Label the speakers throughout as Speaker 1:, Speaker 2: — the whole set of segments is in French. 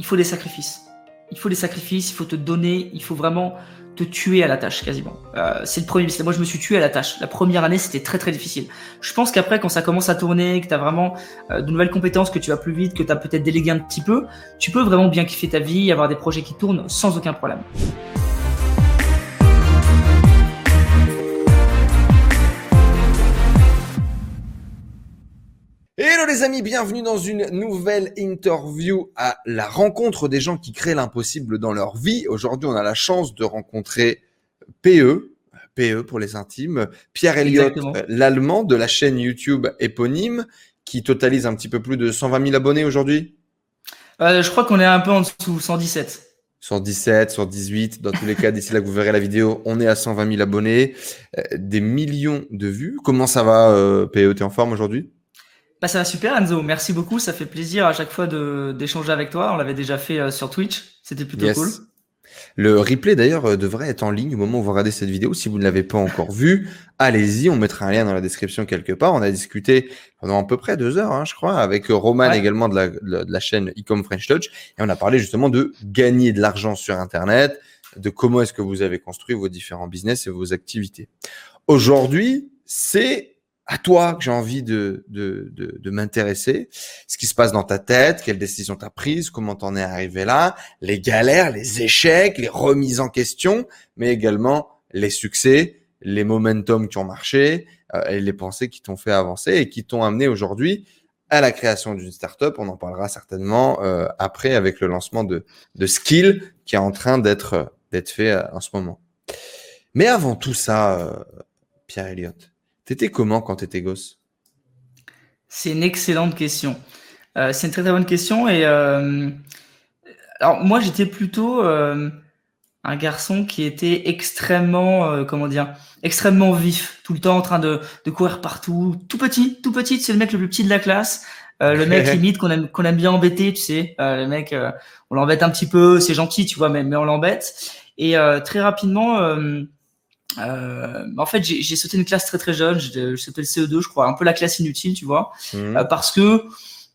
Speaker 1: il faut des sacrifices. Il faut des sacrifices, il faut te donner, il faut vraiment te tuer à la tâche quasiment. Euh, c'est le premier. Moi, je me suis tué à la tâche. La première année, c'était très très difficile. Je pense qu'après, quand ça commence à tourner, que tu as vraiment euh, de nouvelles compétences, que tu vas plus vite, que tu as peut-être délégué un petit peu, tu peux vraiment bien kiffer ta vie, avoir des projets qui tournent sans aucun problème.
Speaker 2: Les amis, bienvenue dans une nouvelle interview à la rencontre des gens qui créent l'impossible dans leur vie. Aujourd'hui, on a la chance de rencontrer PE, PE pour les intimes, Pierre Elliott, euh, l'allemand de la chaîne YouTube éponyme, qui totalise un petit peu plus de 120 000 abonnés aujourd'hui.
Speaker 1: Euh, je crois qu'on est un peu en dessous, 117.
Speaker 2: 117, 118, dans tous les cas, d'ici là que vous verrez la vidéo, on est à 120 000 abonnés, euh, des millions de vues. Comment ça va, euh, PE T'es en forme aujourd'hui?
Speaker 1: Bah, ça va super Enzo, merci beaucoup, ça fait plaisir à chaque fois d'échanger avec toi. On l'avait déjà fait euh, sur Twitch, c'était plutôt cool.
Speaker 2: Le replay d'ailleurs euh, devrait être en ligne au moment où vous regardez cette vidéo. Si vous ne l'avez pas encore vu, allez-y, on mettra un lien dans la description quelque part. On a discuté pendant à peu près deux heures, hein, je crois, avec Roman également de la, de la chaîne Ecom French Touch. Et on a parlé justement de gagner de l'argent sur Internet, de comment est-ce que vous avez construit vos différents business et vos activités. Aujourd'hui, c'est à toi que j'ai envie de, de, de, de m'intéresser, ce qui se passe dans ta tête, quelles décisions tu as prises, comment t'en es arrivé là, les galères, les échecs, les remises en question, mais également les succès, les momentum qui ont marché euh, et les pensées qui t'ont fait avancer et qui t'ont amené aujourd'hui à la création d'une startup. On en parlera certainement euh, après avec le lancement de, de Skill qui est en train d'être d'être fait euh, en ce moment. Mais avant tout ça, euh, Pierre Elliott, T'étais comment quand t'étais gosse?
Speaker 1: C'est une excellente question. Euh, c'est une très très bonne question. Et euh, alors moi j'étais plutôt euh, un garçon qui était extrêmement comment dire extrêmement vif, tout le temps en train de, de courir partout, tout petit, tout petit. C'est le mec le plus petit de la classe. le mec limite qu'on aime qu'on aime bien embêter, tu sais. le mec, on l'embête un petit peu, c'est gentil, tu vois, mais, mais on l'embête. Et très rapidement, euh, en fait, j'ai sauté une classe très très jeune, j'ai sauté le CE2, je crois, un peu la classe inutile, tu vois, mmh. euh, parce que,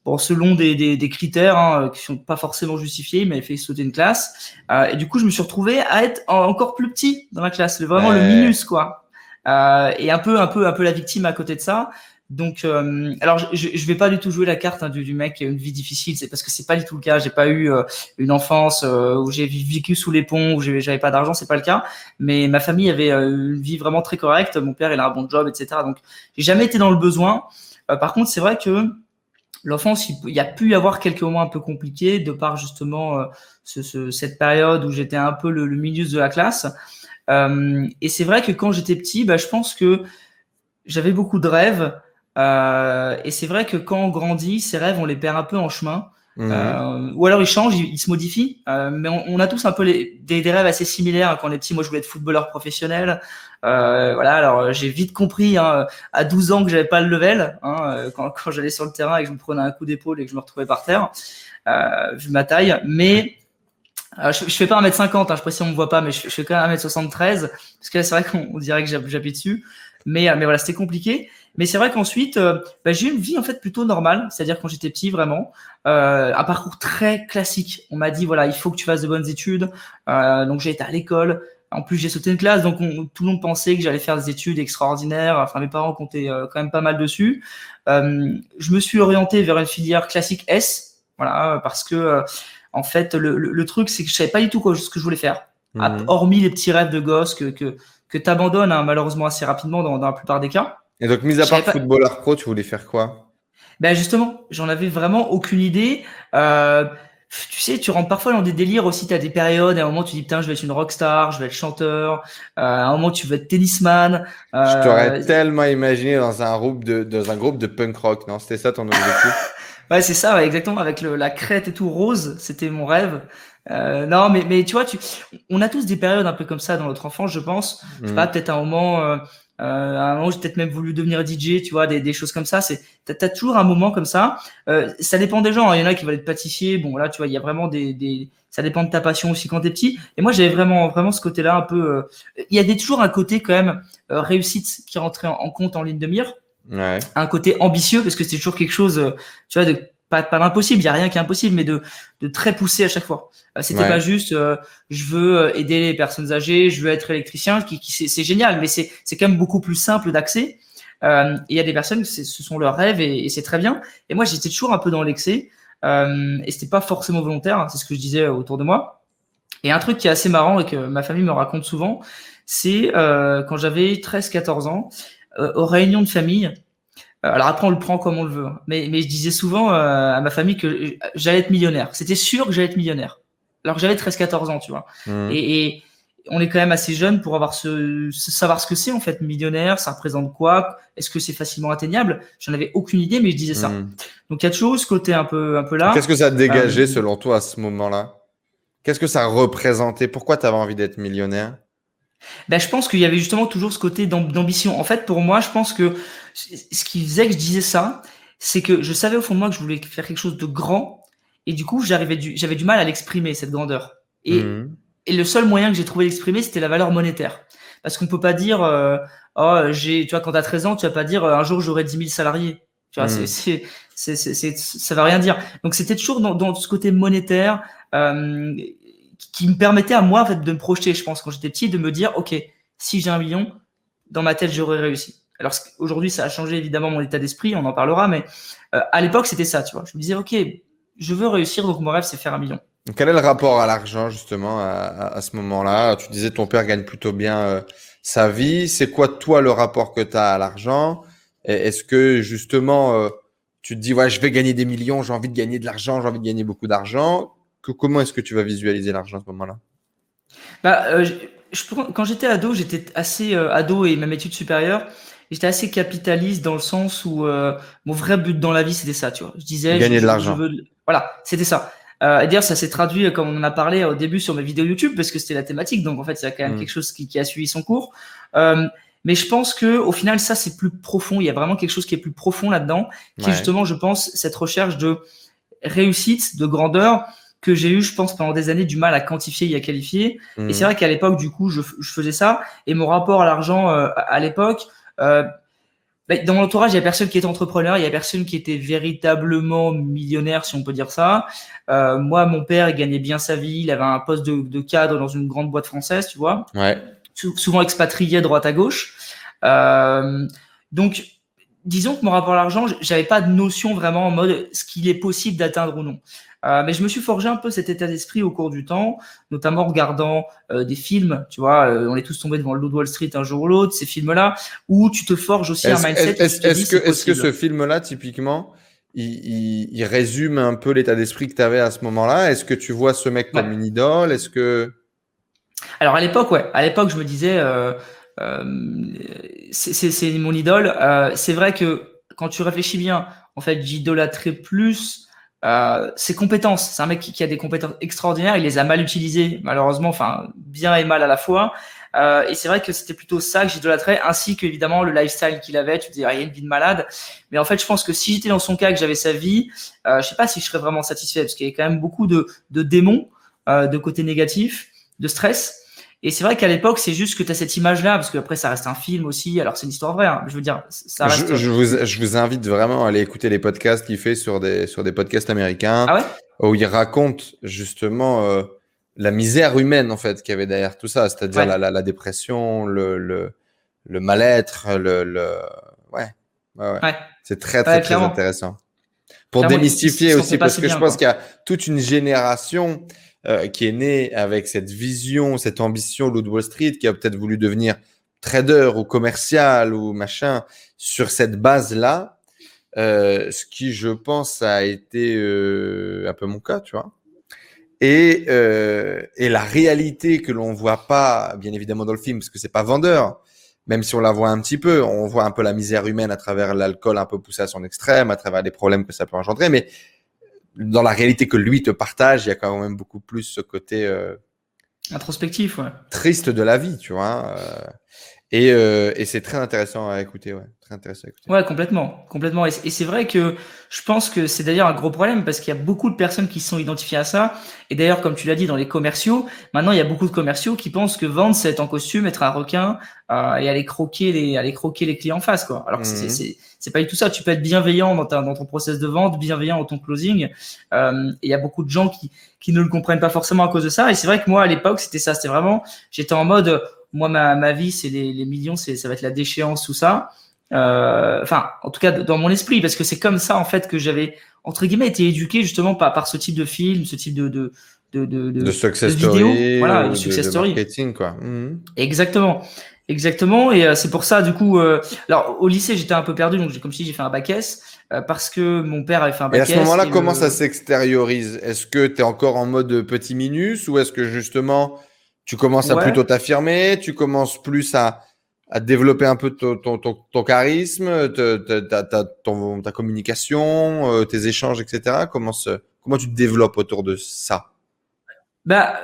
Speaker 1: bon, selon des, des, des critères hein, qui sont pas forcément justifiés, il m'avait fait sauter une classe, euh, et du coup, je me suis retrouvé à être encore plus petit dans la classe, vraiment le minus, quoi, euh, et un peu, un peu, un peu la victime à côté de ça. Donc, euh, alors je, je vais pas du tout jouer la carte hein, du, du, mec qui a une vie difficile, c'est parce que c'est pas du tout le cas. J'ai pas eu euh, une enfance euh, où j'ai vécu sous les ponts, où j'avais pas d'argent, c'est pas le cas. Mais ma famille avait une vie vraiment très correcte. Mon père, il a un bon job, etc. Donc, j'ai jamais été dans le besoin. par contre, c'est vrai que l'enfance, il, y a pu y avoir quelques moments un peu compliqués de par justement ce, ce, cette période où j'étais un peu le, le, milieu de la classe. et c'est vrai que quand j'étais petit, bah, je pense que j'avais beaucoup de rêves. Euh, et c'est vrai que quand on grandit, ces rêves, on les perd un peu en chemin. Mmh. Euh, ou alors ils changent, ils, se modifient. Euh, mais on, on, a tous un peu les, des, des, rêves assez similaires. Quand on est petit, moi je voulais être footballeur professionnel. Euh, voilà, alors j'ai vite compris hein, à 12 ans que j'avais pas le level. Hein, euh, quand, quand j'allais sur le terrain et que je me prenais un coup d'épaule et que je me retrouvais par terre, euh, vu ma taille. Mais je, je, fais pas 1m50, hein, je précise on me voit pas, mais je, je fais quand même 1m73 parce que là c'est vrai qu'on dirait que j'appuie dessus. Mais, mais voilà, c'était compliqué. Mais c'est vrai qu'ensuite, euh, bah, j'ai eu une vie en fait plutôt normale, c'est-à-dire quand j'étais petit vraiment, euh, un parcours très classique. On m'a dit voilà, il faut que tu fasses de bonnes études. Euh, donc j'ai été à l'école. En plus, j'ai sauté une classe, donc tout le monde pensait que j'allais faire des études extraordinaires. Enfin, mes parents comptaient euh, quand même pas mal dessus. Euh, je me suis orienté vers une filière classique S, voilà, parce que euh, en fait, le, le, le truc, c'est que je savais pas du tout quoi, ce que je voulais faire, mmh. hormis les petits rêves de gosse que que, que t'abandonnes hein, malheureusement assez rapidement dans, dans la plupart des cas.
Speaker 2: Et donc, mis à part pas... footballeur pro, tu voulais faire quoi?
Speaker 1: Ben justement, j'en avais vraiment aucune idée. Euh, tu sais, tu rentres parfois dans des délires aussi. Tu as des périodes. À un moment, tu dis putain, je vais être une rockstar, je vais être chanteur. Euh, à un moment, tu veux être tennisman.
Speaker 2: Euh... Je t'aurais tellement imaginé dans un groupe de dans un groupe de punk rock. Non, c'était ça ton objectif?
Speaker 1: Ouais, c'est ça, ouais, exactement. Avec le, la crête et tout rose, c'était mon rêve. Euh, non, mais mais tu vois, tu, on a tous des périodes un peu comme ça dans notre enfance, je pense. Mmh. Pas, peut-être un moment. Euh, à un moment, j'ai peut-être même voulu devenir DJ, tu vois, des, des choses comme ça. C'est, t'as, as toujours un moment comme ça. Euh, ça dépend des gens. Hein. Il y en a qui veulent être pâtissier. Bon, là, tu vois, il y a vraiment des, des, ça dépend de ta passion aussi quand t'es petit. Et moi, j'avais vraiment, vraiment ce côté-là un peu. Euh... Il y a des, toujours un côté quand même euh, réussite qui rentrait en, en, compte en ligne de mire.
Speaker 2: Ouais.
Speaker 1: Un côté ambitieux parce que c'est toujours quelque chose, euh, tu vois, de pas, pas d'impossible, il y a rien qui est impossible, mais de, de très poussé à chaque fois. Euh, c'était pas juste, euh, je veux euh, aider les personnes âgées, je veux être électricien, qui, qui c'est génial, mais c'est c'est quand même beaucoup plus simple d'accès. Euh, il y a des personnes, ce sont leurs rêves et, et c'est très bien. Et moi, j'étais toujours un peu dans l'excès euh, et c'était pas forcément volontaire. Hein, c'est ce que je disais autour de moi. Et un truc qui est assez marrant et que ma famille me raconte souvent, c'est euh, quand j'avais 13-14 ans, euh, aux réunions de famille, alors après, on le prend comme on le veut. Hein. Mais, mais je disais souvent euh, à ma famille que j'allais être millionnaire. C'était sûr que j'allais être millionnaire. Alors que j'avais 13-14 ans, tu vois.
Speaker 2: Mmh.
Speaker 1: Et, et, on est quand même assez jeune pour avoir ce, savoir ce que c'est en fait millionnaire. Ça représente quoi? Est-ce que c'est facilement atteignable? J'en avais aucune idée, mais je disais ça.
Speaker 2: Mmh.
Speaker 1: Donc il y a toujours ce côté un peu, un peu là.
Speaker 2: Qu'est-ce que ça dégageait
Speaker 1: Euh,
Speaker 2: selon toi à ce moment-là? Qu'est-ce que ça représentait Pourquoi tu avais envie d'être millionnaire?
Speaker 1: Ben, je pense qu'il y avait justement toujours ce côté d'am- d'ambition. En fait, pour moi, je pense que ce qui faisait que je disais ça, c'est que je savais au fond de moi que je voulais faire quelque chose de grand, et du coup, j'arrivais du, j'avais du mal à l'exprimer cette grandeur. Et,
Speaker 2: Mmh.
Speaker 1: et le seul moyen que j'ai trouvé d'exprimer, c'était la valeur monétaire. Parce qu'on peut pas dire, euh, oh, j'ai, tu vois, quand t'as 13 ans, tu vas pas dire, euh, un jour j'aurai 10 000 salariés. Tu vois,
Speaker 2: Mm.
Speaker 1: c'est, c'est, c'est, c'est- ça va rien dire. Donc c'était toujours dans, dans ce côté monétaire euh, qui- me permettait à moi en fait de me projeter. Je pense quand j'étais petit, de me dire, ok, si j'ai un million, dans ma tête j'aurais réussi. Alors aujourd'hui, ça a changé évidemment mon état d'esprit, on en parlera, mais euh, à l'époque c'était ça, tu vois. Je me disais, ok, je veux réussir, donc mon rêve c'est faire un million.
Speaker 2: Quel est le rapport à l'argent justement à, ce moment-là? Tu disais ton père gagne plutôt bien euh, sa vie. C'est quoi toi le rapport que tu as à l'argent? Est-ce que justement euh, tu te dis ouais je vais gagner des millions, j'ai envie de gagner de l'argent, j'ai envie de gagner beaucoup d'argent que, Comment est-ce que tu vas visualiser l'argent à ce moment-là?
Speaker 1: Bah, euh, je, je prends- quand j'étais ado, j'étais assez euh, ado et même études supérieures, j'étais assez capitaliste dans le sens où euh, mon vrai but dans la vie c'était ça, tu vois. Je disais,
Speaker 2: Gagner
Speaker 1: je-
Speaker 2: de l'argent.
Speaker 1: veux- Voilà, c'était ça. Et d'ailleurs, ça s'est traduit, comme on en a parlé au début sur mes vidéos YouTube, parce que c'était la thématique. Donc en fait, c'est quand même
Speaker 2: Mm.
Speaker 1: quelque chose qui, qui a suivi son cours. Mais je pense que au final, ça c'est plus profond. Il y a vraiment quelque chose qui est plus profond là-dedans, qui est justement, je pense, cette recherche de réussite, de grandeur que j'ai eu, je pense, pendant des années du mal à quantifier et à qualifier.
Speaker 2: Mhm.
Speaker 1: Et c'est vrai qu'à l'époque, du coup, je, je faisais ça. Et mon rapport à l'argent euh, à l'époque, euh, bah, dans mon entourage, il y a personne qui était entrepreneur, il y a personne qui était véritablement millionnaire, si on peut dire ça. Euh, moi, mon père, il gagnait bien sa vie, il avait un poste de, de cadre dans une grande boîte française, tu vois
Speaker 2: Ouais.
Speaker 1: sou- souvent expatrié droite à gauche. Donc, disons que mon rapport à l'argent, j'avais pas de notion vraiment en mode ce qu'il est possible d'atteindre ou non. Euh, mais je me suis forgé un peu cet état d'esprit au cours du temps, notamment en regardant euh, des films, tu vois, euh, on est tous tombés devant le Wall Street un jour ou l'autre, ces films-là, où tu te forges aussi un mindset.
Speaker 2: est-ce- que, ce film-là, typiquement, il, il- il résume un peu l'état d'esprit que tu avais à ce moment-là? Est-ce que tu vois ce mec comme une idole? Est-ce que.
Speaker 1: Alors à l'époque, ouais, à l'époque, je me disais, c'est- mon idole. C'est vrai que quand tu réfléchis bien, en fait, j'idolâtrais plus euh, ses compétences. C'est un mec qui, qui a des compétences extraordinaires. Il les a mal utilisées, malheureusement, enfin bien et mal à la fois. Euh, et c'est vrai que c'était plutôt ça que j'idolâtrais, ainsi qu'évidemment le lifestyle qu'il avait. Tu te dis, il a une vie de malade. Mais en fait, je pense que si j'étais dans son cas, que j'avais sa vie, euh, je sais pas si je serais vraiment satisfait, parce qu'il y a quand même beaucoup de, de démons, euh, de côté négatif, de stress. Et c'est vrai qu'à l'époque, c'est juste que tu as cette image-là, parce qu'après, ça reste un film aussi. Alors, c'est une histoire vraie, hein, je veux dire, ça reste.
Speaker 2: Je, je vous, je vous invite vraiment à aller écouter les podcasts qu'il fait sur des, sur des podcasts américains
Speaker 1: Ah ouais?
Speaker 2: où il raconte justement euh, la misère humaine en fait qu'il y avait derrière tout ça, c'est-à-dire
Speaker 1: Ouais.
Speaker 2: la, la, la dépression, le, le, le mal-être, le, le... Ouais. ouais, ouais. C'est très très très intéressant. Pour
Speaker 1: Clairement,
Speaker 2: démystifier aussi, parce que je pense qu'il y a toute une génération euh, qui est née avec cette vision, cette ambition Loup de Wall Street, qui a peut-être voulu devenir trader ou commercial ou machin sur cette base-là. Euh, ce qui, je pense, a été euh, un peu mon cas, tu vois. Et, et la réalité que l'on voit pas, bien évidemment, dans le film, parce que c'est pas vendeur, même si on la voit un petit peu, on voit un peu la misère humaine à travers l'alcool un peu poussé à son extrême, à travers les problèmes que ça peut engendrer, mais dans la réalité que lui te partage, il y a quand même beaucoup plus ce côté euh,
Speaker 1: Introspectif, ouais.
Speaker 2: triste de la vie, tu vois. euh. Et, euh, et c'est très intéressant à écouter, ouais. Très intéressant à écouter.
Speaker 1: Ouais, complètement, complètement. Et c'est vrai que je pense que c'est d'ailleurs un gros problème parce qu'il y a beaucoup de personnes qui se sont identifiées à ça. Et d'ailleurs, comme tu l'as dit, dans les commerciaux, maintenant il y a beaucoup de commerciaux qui pensent que vendre c'est être en costume, être un requin euh, et aller croquer les, aller croquer les clients en face, quoi. Alors mmh. c'est c'est pas du tout ça. Tu peux être bienveillant dans, ta, dans ton process de vente, bienveillant dans ton closing. Euh, et il y a beaucoup de gens qui qui ne le comprennent pas forcément à cause de ça. Et c'est vrai que moi à l'époque c'était ça. C'était vraiment, j'étais en mode moi, ma, ma vie, c'est les, les millions, c'est ça va être la déchéance, tout ça. Euh, enfin, en tout cas, dans mon esprit, parce que c'est comme ça, en fait, que j'avais, entre guillemets, été éduqué justement par, par ce type de film, ce type de, de, de, de,
Speaker 2: de, success story,
Speaker 1: voilà, de success story.
Speaker 2: marketing, quoi. Mmh.
Speaker 1: Exactement. Exactement, et euh, c'est pour ça, du coup, euh, alors au lycée j'étais un peu perdu, donc comme dis, j'ai fait un bac S euh, parce que mon père avait fait un bac S.
Speaker 2: Et à ce moment-là, comment ça s'extériorise? Est-ce que tu es encore en mode petit minus ou est-ce que justement tu commences à plutôt t'affirmer, tu commences plus à, à développer un peu ton, ton, ton, charisme, ta, ta, ton, ta communication, euh, tes échanges, etc. Comment, se, comment tu te développes autour de ça?
Speaker 1: Bah,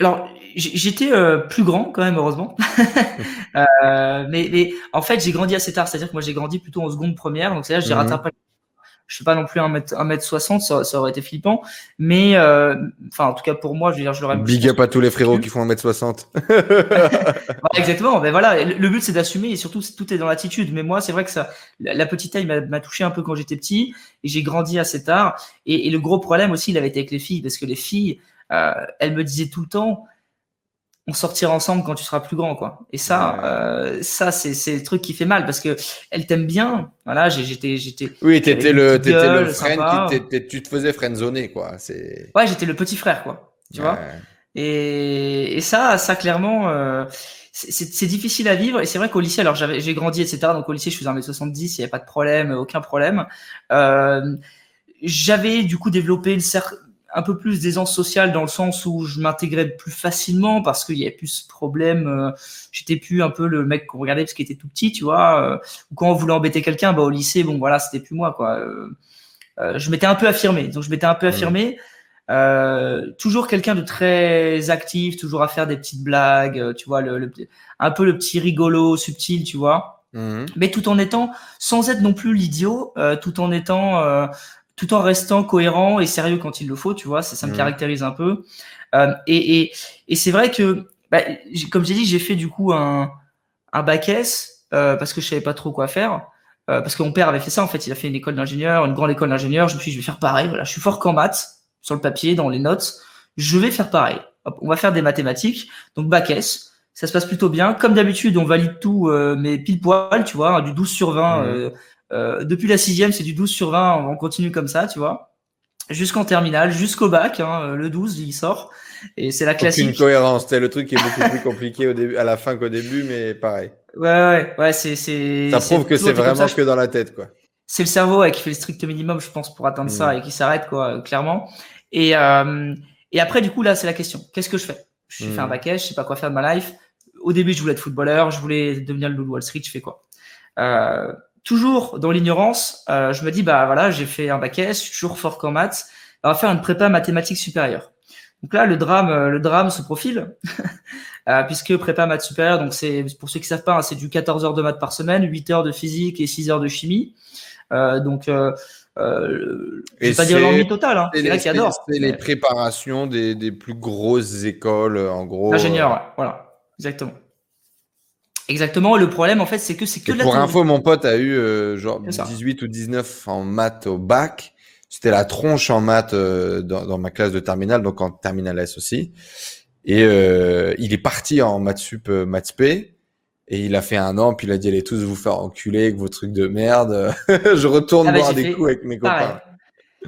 Speaker 1: alors j'étais euh, plus grand quand même heureusement, euh, mais, mais en fait j'ai grandi assez tard, c'est-à-dire que moi j'ai grandi plutôt en seconde première, donc c'est-à-dire j'ai mmh rattrapé je suis pas non plus un mètre, un mètre 60, ça, ça aurait été flippant. Mais, euh, enfin, en tout cas, pour moi, je veux dire, je l'aurais.
Speaker 2: Big up à tous les frérots qui font un mètre 60.
Speaker 1: exactement. Ben voilà. Le but, c'est d'assumer et surtout, tout est dans l'attitude. Mais moi, c'est vrai que ça, la petite taille m'a touché un peu quand j'étais petit et j'ai grandi assez tard. Et, et, le gros problème aussi, il avait été avec les filles parce que les filles, euh, elles me disaient tout le temps, on sortira ensemble quand tu seras plus grand quoi. Et ça euh, ça c'est c'est le truc qui fait mal parce que elle t'aime bien. Voilà j'étais j'étais
Speaker 2: oui t'étais le t'étais le friend qui tu te faisais friendzoner quoi. C'est
Speaker 1: ouais j'étais le petit frère quoi. Tu vois et, et ça ça clairement euh, c'est difficile à vivre. Et c'est vrai qu'au lycée alors j'avais j'ai grandi etc donc au lycée je faisais 1m70 il y avait pas de problème aucun problème. Euh, j'avais du coup développé une certaine un peu plus d'aisance sociale dans le sens où je m'intégrais plus facilement parce qu'il y avait plus ce problème. Euh, j'étais plus un peu le mec qu'on regardait parce qu'il était tout petit, tu vois. Euh, ou quand on voulait embêter quelqu'un, bah au lycée, bon voilà, c'était plus moi, quoi. Euh, je m'étais un peu affirmé. Donc je m'étais un peu mmh. affirmé. toujours quelqu'un de très actif, toujours à faire des petites blagues, tu vois, le, un peu le petit rigolo, subtil, tu vois. Mmh. Mais tout en étant, sans être non plus l'idiot, tout en étant tout en restant cohérent et sérieux quand il le faut, tu vois, ça, ça me mmh. caractérise un peu. Euh, et et, et c'est vrai que, bah, comme j'ai dit, j'ai fait du coup un, un bac S euh, parce que je savais pas trop quoi faire. Euh, parce que mon père avait fait ça en fait, il a fait une école d'ingénieur, une grande école d'ingénieur. Je me suis dit, je vais faire pareil. Voilà, je suis fort qu'en maths, sur le papier, dans les notes. Je vais faire pareil. Hop, on va faire des mathématiques. Donc bac S ça se passe plutôt bien. Comme d'habitude, on valide tout, mais pile poil, tu vois, du 12 sur 20. Mmh. Euh, euh, depuis la sixième, c'est du 12 sur 20, on continue comme ça, tu vois. Jusqu'en terminale, jusqu'au bac, hein, le 12, il sort. Et c'est la classique.
Speaker 2: Aucune cohérence, c'est le truc qui est beaucoup plus compliqué au début, à la fin qu'au début, mais pareil.
Speaker 1: Ouais, ouais, ouais, c'est.
Speaker 2: Ça prouve que c'est vraiment que dans la tête, quoi.
Speaker 1: C'est le cerveau qui fait le strict minimum, je pense, pour atteindre ça mm. et qui s'arrête, quoi, clairement. Et, euh, et après, du coup, là, c'est la question. Qu'est-ce que je fais? Je fais un mm. bac je sais pas quoi faire de ma life. Au début, je voulais être footballeur, je voulais devenir le Wall Street, je fais quoi? Euh, toujours dans l'ignorance, euh, je me dis bah voilà, j'ai fait un bac S, je suis toujours fort qu'en maths, on va faire une prépa mathématiques supérieure. Donc là, le drame, euh, le drame se profile, euh, puisque prépa maths supérieure, donc c'est pour ceux qui savent pas, hein, c'est du 14 heures de maths par semaine, 8 heures de physique et 6 heures de chimie. Euh, donc euh, euh, je vais pas dire l'ennui total, hein, c'est là qui adore.
Speaker 2: C'est les préparations des, des, plus grosses écoles, en gros.
Speaker 1: Ingénieur, voilà, exactement. Exactement. Le problème, en fait, c'est que c'est que
Speaker 2: la Pour info, mon pote a eu euh, genre 18 ou 19 en maths au bac. C'était la tronche en maths euh, dans, dans, ma classe de terminale, donc en terminale S aussi. Et euh, il est parti en maths sup, euh, maths P. Et il a fait un an, puis il a dit allez tous vous faire enculer avec vos trucs de merde. je retourne ah bah, boire des coups avec mes copains.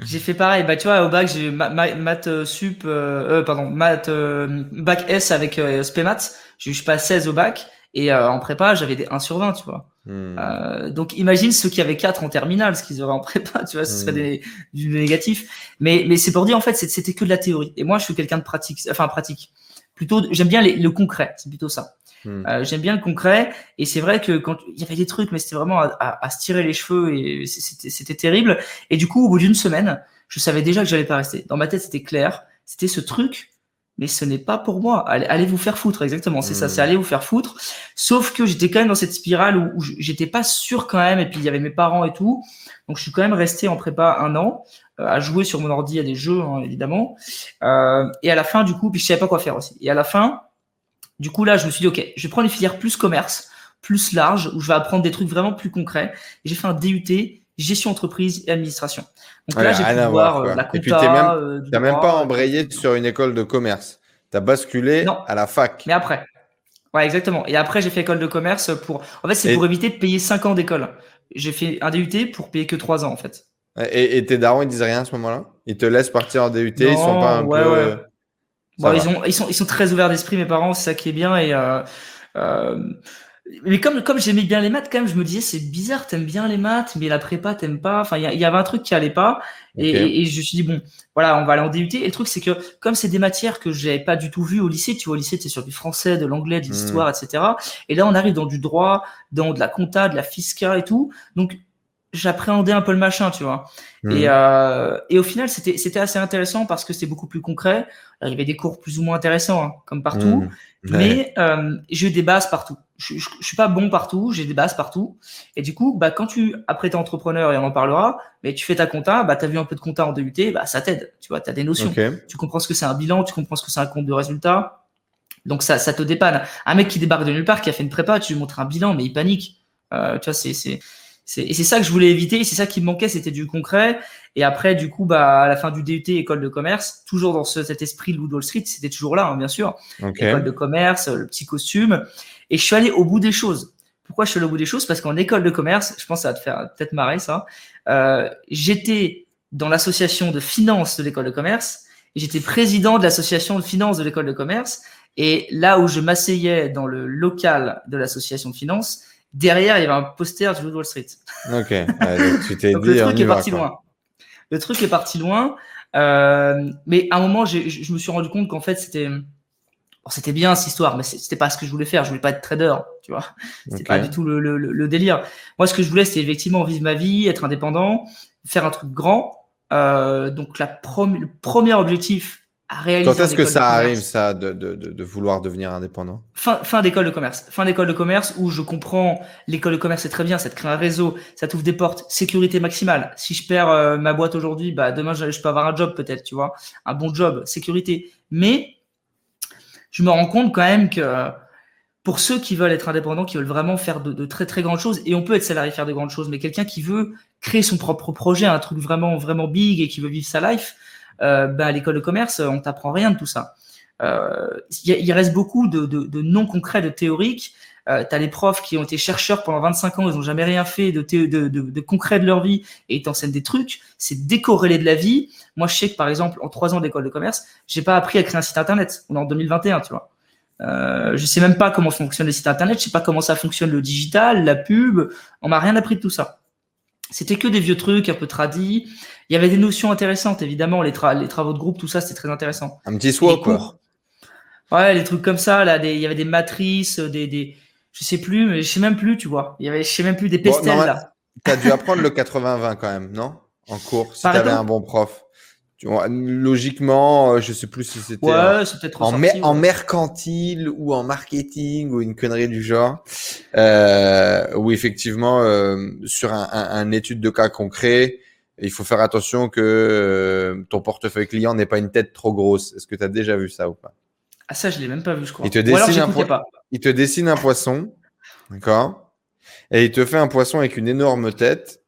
Speaker 1: J'ai fait pareil. Bah tu vois au bac j'ai maths sup, euh, pardon maths bac S avec euh, spé maths. J'ai eu pas 16 au bac. Et euh, en prépa, j'avais des 1 sur 20, tu vois. Hmm. Euh, donc imagine ceux qui avaient 4 en terminale, ce qu'ils auraient en prépa, tu vois, ce serait hmm. des, du négatif. Mais, mais c'est pour dire, en fait, c'était que de la théorie. Et moi, je suis quelqu'un de pratique, enfin pratique. Plutôt, j'aime bien les, le concret, c'est plutôt ça. Hmm. Euh, j'aime bien le concret. Et c'est vrai que quand il y avait des trucs, mais c'était vraiment à, à, à, se tirer les cheveux et c'était terrible. Et du coup, au bout d'une semaine, je savais déjà que j'allais pas rester. Dans ma tête, c'était clair. C'était ce truc mais ce n'est pas pour moi. Allez, vous faire foutre, exactement. C'est ça, c'est hmm. allez vous faire foutre. Sauf que j'étais quand même dans cette spirale où, j'étais pas sûr quand même, et puis il y avait mes parents et tout. Donc je suis quand même resté en prépa un an euh, à jouer sur mon ordi à des jeux, hein, évidemment. Euh, et à la fin, du coup, puis je savais pas quoi faire aussi. Et à la fin, du coup là, je me suis dit ok, je vais prendre une filière plus commerce, plus large, où je vais apprendre des trucs vraiment plus concrets. Et j'ai fait un DUT gestion entreprise et administration.
Speaker 2: Donc là, j'ai pu voir, euh, la compta, Et puis, tu n'as même, même, pas embrayé sur une école de commerce. Tu as basculé à la fac.
Speaker 1: Mais après. Ouais, exactement. Et après, j'ai fait école de commerce pour. En fait, c'est pour éviter de payer 5 ans d'école. J'ai fait un DUT pour payer que 3 ans, en fait.
Speaker 2: Et, tes darons, ils disent rien à ce moment-là? Ils te laissent partir en DUT Ils sont pas un peu.
Speaker 1: Bon, ils, ont, ils, sont, ils sont très ouverts d'esprit, mes parents, c'est ça qui est bien. Et. Euh, euh, mais comme comme j'aimais bien les maths quand même je me disais c'est bizarre t'aimes bien les maths mais la prépa t'aimes pas enfin il y, avait un truc qui allait pas et, et, je me suis dit bon voilà on va aller en DUT et le truc c'est que comme c'est des matières que j'avais pas du tout vues au lycée tu vois au lycée tu es sur du français de l'anglais de l'histoire hmm. etc et là on arrive dans du droit dans de la compta de la fiscale et tout donc j'appréhendais un peu le machin, tu vois. Et, hmm. euh, et au final, c'était c'était assez intéressant parce que c'était beaucoup plus concret. il y avait des cours plus ou moins intéressants, hein, comme partout, hmm. mais euh, j'ai eu des bases partout. Je, je, suis pas bon partout, j'ai des bases partout. Et du coup, bah quand tu après t'es entrepreneur et on en parlera, mais tu fais ta compta, bah t'as vu un peu de compta en DUT, bah ça t'aide. Tu vois, t'as des notions. Tu comprends ce que c'est un bilan, tu comprends ce que c'est un compte de résultat. Donc ça, ça te dépanne. Un mec qui débarque de nulle part, qui a fait une prépa, tu lui montres un bilan, mais il panique. Euh, tu vois, c'est c'est et c'est ça que je voulais éviter, c'est ça qui me manquait, c'était du concret. Et après, du coup, bah, à la fin du DUT, école de commerce, toujours dans ce, cet esprit de Wall Street, c'était toujours là, hein, bien sûr. École de commerce, le petit costume. Et je suis allé au bout des choses. Pourquoi je suis allé au bout des choses? Parce qu'en école de commerce, je pense que ça va te faire peut-être marrer ça. Euh, j'étais dans l'association de finance de l'école de commerce. Et j'étais président de l'association de finance de l'école de commerce. Et là où je m'asseyais dans le local de l'association de finance, derrière, il y avait un poster du Wall Street.
Speaker 2: Ok, tu t'es dit,
Speaker 1: le truc est parti loin. Le truc est parti loin. Euh, mais à un moment, je me suis rendu compte qu'en fait, c'était. C'était bien cette histoire, mais c'était pas ce que je voulais faire. Je voulais pas être trader, tu vois. C'était pas du tout le, le, le, délire. Moi, ce que je voulais, c'était effectivement vivre ma vie, être indépendant, faire un truc grand. Euh, donc, la le premier objectif,
Speaker 2: quand est-ce que ça arrive, ça, de, de, de, vouloir devenir indépendant?
Speaker 1: Fin, fin d'école de commerce. Fin d'école de commerce où je comprends, l'école de commerce c'est très bien, ça te crée un réseau, ça t'ouvre des portes, sécurité maximale. Si je perds euh, ma boîte aujourd'hui, bah demain je, je, peux avoir un job peut-être, tu vois, un bon job, sécurité. Mais je me rends compte quand même que pour ceux qui veulent être indépendants, qui veulent vraiment faire de, très très grandes choses, et on peut être salarié faire de grandes choses, mais quelqu'un qui veut créer son propre projet, un truc vraiment vraiment big et qui veut vivre sa life, euh, bah, à l'école de commerce, on t'apprend rien de tout ça. Euh, il reste beaucoup de, de, de non concrets, de théoriques. Euh, tu as les profs qui ont été chercheurs pendant 25 ans, ils n'ont jamais rien fait de, de, de, concret de leur vie et ils t'enseignent des trucs. C'est décorrélé de la vie. Moi, je sais que par exemple, en trois ans d'école de commerce, j'ai pas appris à créer un site internet. On est en 2021, tu vois. Euh, je sais même pas comment fonctionnent les sites internet, je sais pas comment ça fonctionne le digital, la pub. On m'a rien appris de tout ça. C'était que des vieux trucs un peu tradis. Il y avait des notions intéressantes, évidemment, les, les travaux de groupe, tout ça, c'était très intéressant.
Speaker 2: Un petit swap, quoi.
Speaker 1: Ouais, les trucs comme ça, là, il y avait des matrices, des, des, je sais plus, mais je sais même plus, tu vois. Il y avait, je sais même plus, des pestels, bon, là.
Speaker 2: T'as dû apprendre le 80-20 quand même, non? En cours, si t'avais un bon prof. Tu vois, logiquement, euh, je sais plus si c'était
Speaker 1: ouais,
Speaker 2: en, en mercantile ou en marketing ou une connerie du genre, euh, où effectivement euh, sur un, un, un, étude de cas concret, il faut faire attention que euh, ton portefeuille client n'ait pas une tête trop grosse. Est-ce que tu as déjà vu ça ou pas?
Speaker 1: Ah ça, je l'ai même pas vu, je crois.
Speaker 2: Il te dessine, un, il te dessine un poisson, d'accord? Et il te fait un poisson avec une énorme tête.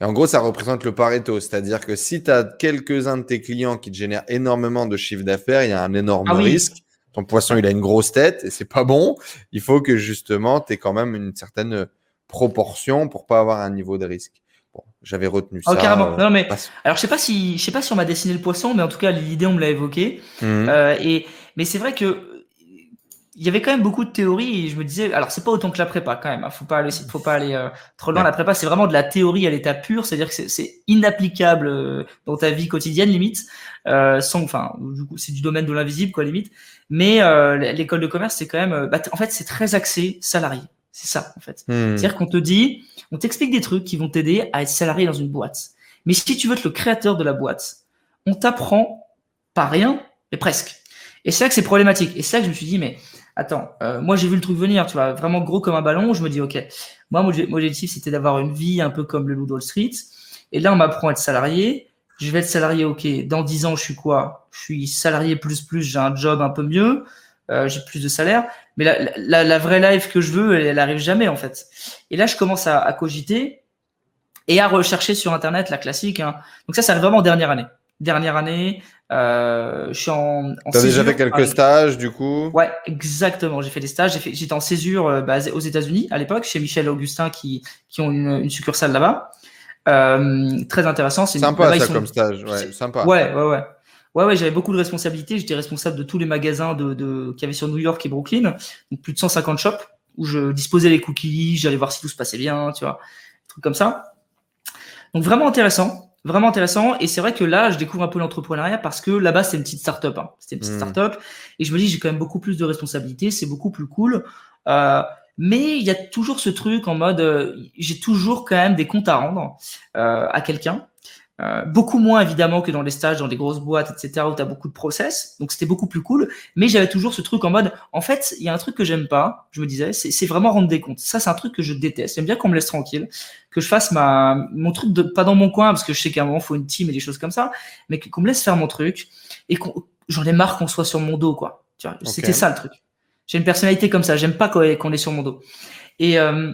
Speaker 2: Et en gros, ça représente le Pareto. C'est-à-dire que si tu as quelques-uns de tes clients qui te génèrent énormément de chiffre d'affaires, il y a un énorme ah risque. Ton poisson, il a une grosse tête et c'est pas bon. Il faut que justement, tu aies quand même une certaine proportion pour pas avoir un niveau de risque. Bon, j'avais retenu oh, ça.
Speaker 1: carrément. Non, mais alors je sais pas si je sais pas si on m'a dessiné le poisson, mais en tout cas l'idée on me l'a évoqué. Mhm. Euh, et mais c'est vrai que il y avait quand même beaucoup de théories et je me disais alors c'est pas autant que la prépa quand même. Hein, faut pas aller faut pas aller euh, trop loin. La prépa c'est vraiment de la théorie à l'état pur, c'est-à-dire que c'est inapplicable euh, dans ta vie quotidienne limite. Euh, sans enfin du coup c'est du domaine de l'invisible quoi limite. Mais l'école de commerce c'est quand même bah, en fait c'est très axé salarié. C'est ça, en fait. Hmm. C'est-à-dire qu'on te dit, on t'explique des trucs qui vont t'aider à être salarié dans une boîte. Mais si tu veux être le créateur de la boîte, on t'apprend pas rien, mais presque. Et c'est là que c'est problématique. Et c'est là que je me suis dit, mais attends, euh, moi j'ai vu le truc venir, tu vois, vraiment gros comme un ballon. Je me dis, ok, moi mon objectif c'était d'avoir une vie un peu comme le Loup Street. Et là on m'apprend à être salarié. Je vais être salarié, ok. Dans 10 ans, je suis quoi? Je suis salarié plus plus, j'ai un job un peu mieux, euh, j'ai plus de salaire. Mais la, la, la, vraie life que je veux, elle, elle, arrive jamais en fait. Et là, je commence à, à cogiter et à rechercher sur Internet la classique. Hein. Donc ça, ça arrive vraiment en dernière année. Dernière année, euh, je suis en.
Speaker 2: en T'as déjà fait quelques stages du coup?
Speaker 1: Ouais, exactement. J'ai fait des stages. J'étais en césure euh, basé aux États-Unis à l'époque chez Michel Augustin qui qui ont une, une succursale là-bas. Euh, très intéressant.
Speaker 2: C'est sympa ça comme stage. Ouais, sympa.
Speaker 1: Ouais, ouais, ouais. Ouais, ouais, j'avais beaucoup de responsabilités. J'étais responsable de tous les magasins de, de qu'il y avait sur New York et Brooklyn, donc plus de 150 shops où je disposais les cookies, j'allais voir si tout se passait bien, tu vois, trucs comme ça. Donc vraiment intéressant, vraiment intéressant. Et c'est vrai que là, je découvre un peu l'entrepreneuriat parce que là-bas, c'est une petite start-up. Hein. C'était une petite mmh. start-up. Et je me dis, j'ai quand même beaucoup plus de responsabilités, c'est beaucoup plus cool. Euh, mais il y a toujours ce truc en mode, euh, j'ai toujours quand même des comptes à rendre euh, à quelqu'un. Euh, beaucoup moins évidemment que dans les stages, dans les grosses boîtes, etc., où tu as beaucoup de process. Donc c'était beaucoup plus cool. Mais j'avais toujours ce truc en mode, en fait, il y a un truc que j'aime pas, je me disais, c'est vraiment rendre des comptes. Ça, c'est un truc que je déteste. J'aime bien qu'on me laisse tranquille, que je fasse ma, mon truc de, pas dans mon coin, parce que je sais qu'à un moment, il faut une team et des choses comme ça, mais qu'on me laisse faire mon truc et qu'on, j'en ai marre qu'on soit sur mon dos, quoi. C'était ça le truc. J'ai une personnalité comme ça. J'aime pas qu'on est sur mon dos. Et, euh,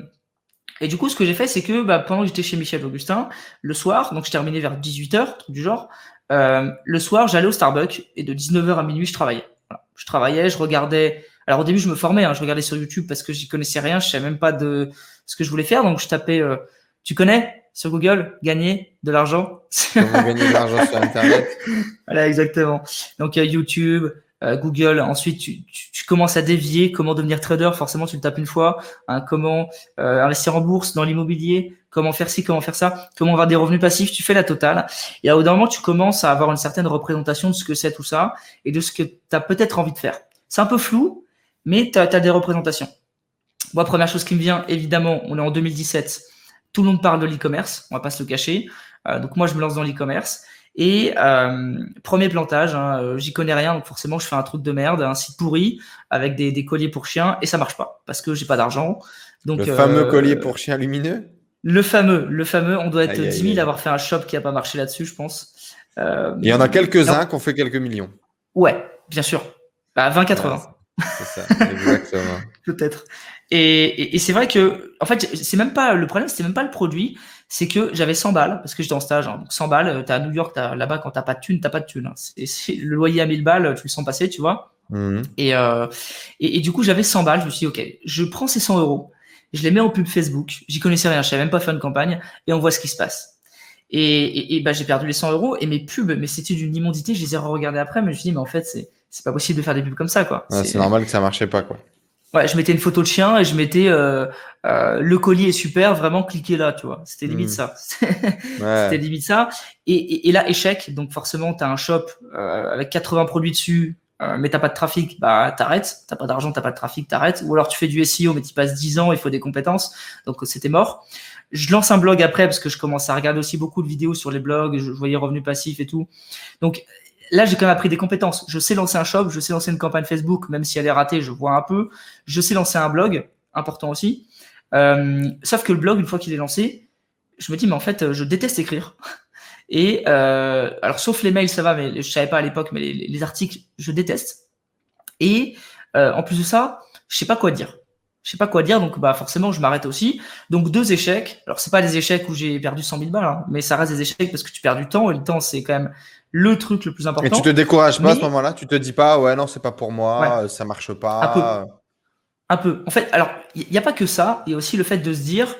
Speaker 1: et du coup, ce que j'ai fait, c'est que bah, pendant que j'étais chez Michel Augustin, le soir, donc je terminais vers 18h, truc du genre, euh, le soir, j'allais au Starbucks et de 19h à minuit, je travaillais. Voilà. Je travaillais, je regardais. Alors au début, je me formais, hein, je regardais sur YouTube parce que j'y connaissais rien, je savais même pas de ce que je voulais faire, donc je tapais. Euh, tu connais sur Google gagner de l'argent?
Speaker 2: Comment gagner de l'argent sur Internet?
Speaker 1: Voilà, exactement. Donc YouTube, euh, Google. Ensuite, tu, tu, commences à dévier. Comment devenir trader Forcément, tu le tapes une fois. Hein, comment euh, investir en bourse, dans l'immobilier Comment faire ci Comment faire ça Comment avoir des revenus passifs Tu fais la totale. Et bout d'un moment, tu commences à avoir une certaine représentation de ce que c'est tout ça et de ce que tu as peut-être envie de faire. C'est un peu flou, mais tu as, des représentations. Moi, première chose qui me vient, évidemment, on est en 2017. Tout le monde parle de l'e-commerce, on va pas se le cacher. Euh, donc moi, je me lance dans l'e-commerce. Et euh, premier plantage, hein, euh, j'y connais rien, donc forcément je fais un truc de merde, un site pourri avec des, des colliers pour chiens et ça marche pas parce que j'ai pas d'argent.
Speaker 2: Donc le fameux euh, collier pour chiens lumineux?
Speaker 1: Le fameux, le fameux. On doit être 10 000 à avoir fait un shop qui a pas marché là-dessus, je pense.
Speaker 2: Il y en a quelques-uns qui ont fait quelques millions.
Speaker 1: Ouais, bien sûr. Bah, 20-80.
Speaker 2: c'est ça, exactement.
Speaker 1: Peut-être. Et, et, et c'est vrai que, en fait, c'est même pas le problème, c'était même pas le produit, c'est que j'avais 100 balles parce que j'étais en stage. Hein, donc 100 balles, t'es à New York, là-bas quand t'as pas de thune, t'as pas de thune. Hein. Le loyer à 1000 balles, tu le sens passer, tu vois. Mmh. Et, euh, et, et, du coup, j'avais 100 balles. Je me suis dit, ok, je prends ces 100 euros, je les mets en pub Facebook. J'y connaissais rien, je savais même pas faire une campagne, et on voit ce qui se passe. Et, et, et bah, j'ai perdu les 100 euros et mes pubs, mais c'était d'une immondité. Je les ai re-regardées après, mais je me suis dit, mais en fait, c'est c'est pas possible de faire des pubs comme ça, quoi.
Speaker 2: c'est normal que ça marchait pas, quoi.
Speaker 1: Ouais, je mettais une photo de chien et je mettais euh, euh, le collier est super, vraiment cliquez là, tu vois. C'était limite mmh. ça. C'était limite ça. Et, et, et, là, échec. Donc forcément, tu as un shop euh, avec 80 produits dessus, euh, mais t'as pas de trafic, bah t'arrêtes. T'as pas d'argent, t'as pas de trafic, t'arrêtes. Ou alors tu fais du SEO, mais tu passes 10 ans, il faut des compétences. Donc c'était mort. Je lance un blog après parce que je commence à regarder aussi beaucoup de vidéos sur les blogs. Je, je voyais revenus passifs et tout. Donc là, j'ai quand même appris des compétences. Je sais lancer un shop, je sais lancer une campagne Facebook, même si elle est ratée, je vois un peu. Je sais lancer un blog, important aussi. Euh, sauf que le blog, une fois qu'il est lancé, je me dis, mais en fait, je déteste écrire. Et euh, alors, sauf les mails, ça va, mais je savais pas à l'époque, mais les, les, articles, je déteste. Et euh, en plus de ça, je sais pas quoi dire. Je sais pas quoi dire, donc bah forcément, je m'arrête aussi. Donc deux échecs. Alors c'est pas des échecs où j'ai perdu 100 000 balles, hein, mais ça reste des échecs parce que tu perds du temps. Et le temps, c'est quand même le truc le plus important. Et
Speaker 2: tu te décourages pas à ce moment-là? Tu te dis pas, ouais, non, c'est pas pour moi, ça marche pas.
Speaker 1: Un peu. Un peu. En fait, alors, il n'y a pas que ça, il y a aussi le fait de se dire,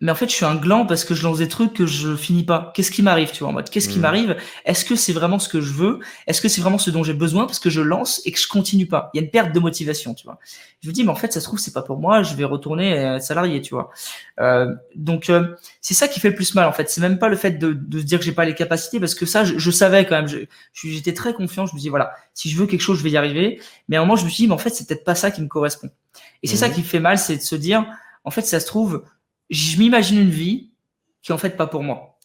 Speaker 1: mais en fait, je suis un gland parce que je lance des trucs que je finis pas. Qu'est-ce qui m'arrive, tu vois, en mode, qu'est-ce qui mmh. m'arrive? Est-ce que c'est vraiment ce que je veux? Est-ce que c'est vraiment ce dont j'ai besoin parce que je lance et que je continue pas? Il y a une perte de motivation, tu vois. Je me dis, mais en fait, ça se trouve, c'est pas pour moi, je vais retourner salarié, tu vois. Euh, donc, euh, c'est ça qui fait le plus mal, en fait. C'est même pas le fait de, de se dire que j'ai pas les capacités parce que ça, je, je savais quand même. J'étais très confiant. Je me dis, voilà, si je veux quelque chose, je vais y arriver. Mais à un moment, je me suis dit, mais en fait, c'est peut-être pas ça qui me correspond. Et c'est ça mmh. qui fait mal, c'est de se dire, en fait, ça se trouve, je m'imagine une vie qui est en fait pas pour moi.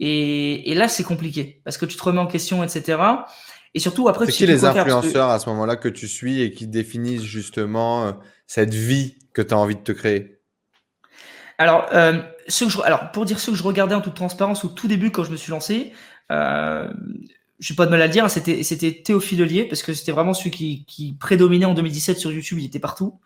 Speaker 1: Et, et là, c'est compliqué parce que tu te remets en question, etc. Et surtout, après,
Speaker 2: c'est qui les influenceurs à ce moment-là que tu suis et qui définissent justement euh, cette vie que tu as envie de te créer?
Speaker 1: Alors, euh, ce que je, alors, pour dire ce que je regardais en toute transparence au tout début quand je me suis lancé, euh, je n'ai pas de mal à le dire, hein, c'était, c'était Théophile Lier, parce que c'était vraiment celui qui, qui, prédominait en 2017 sur YouTube, il était partout.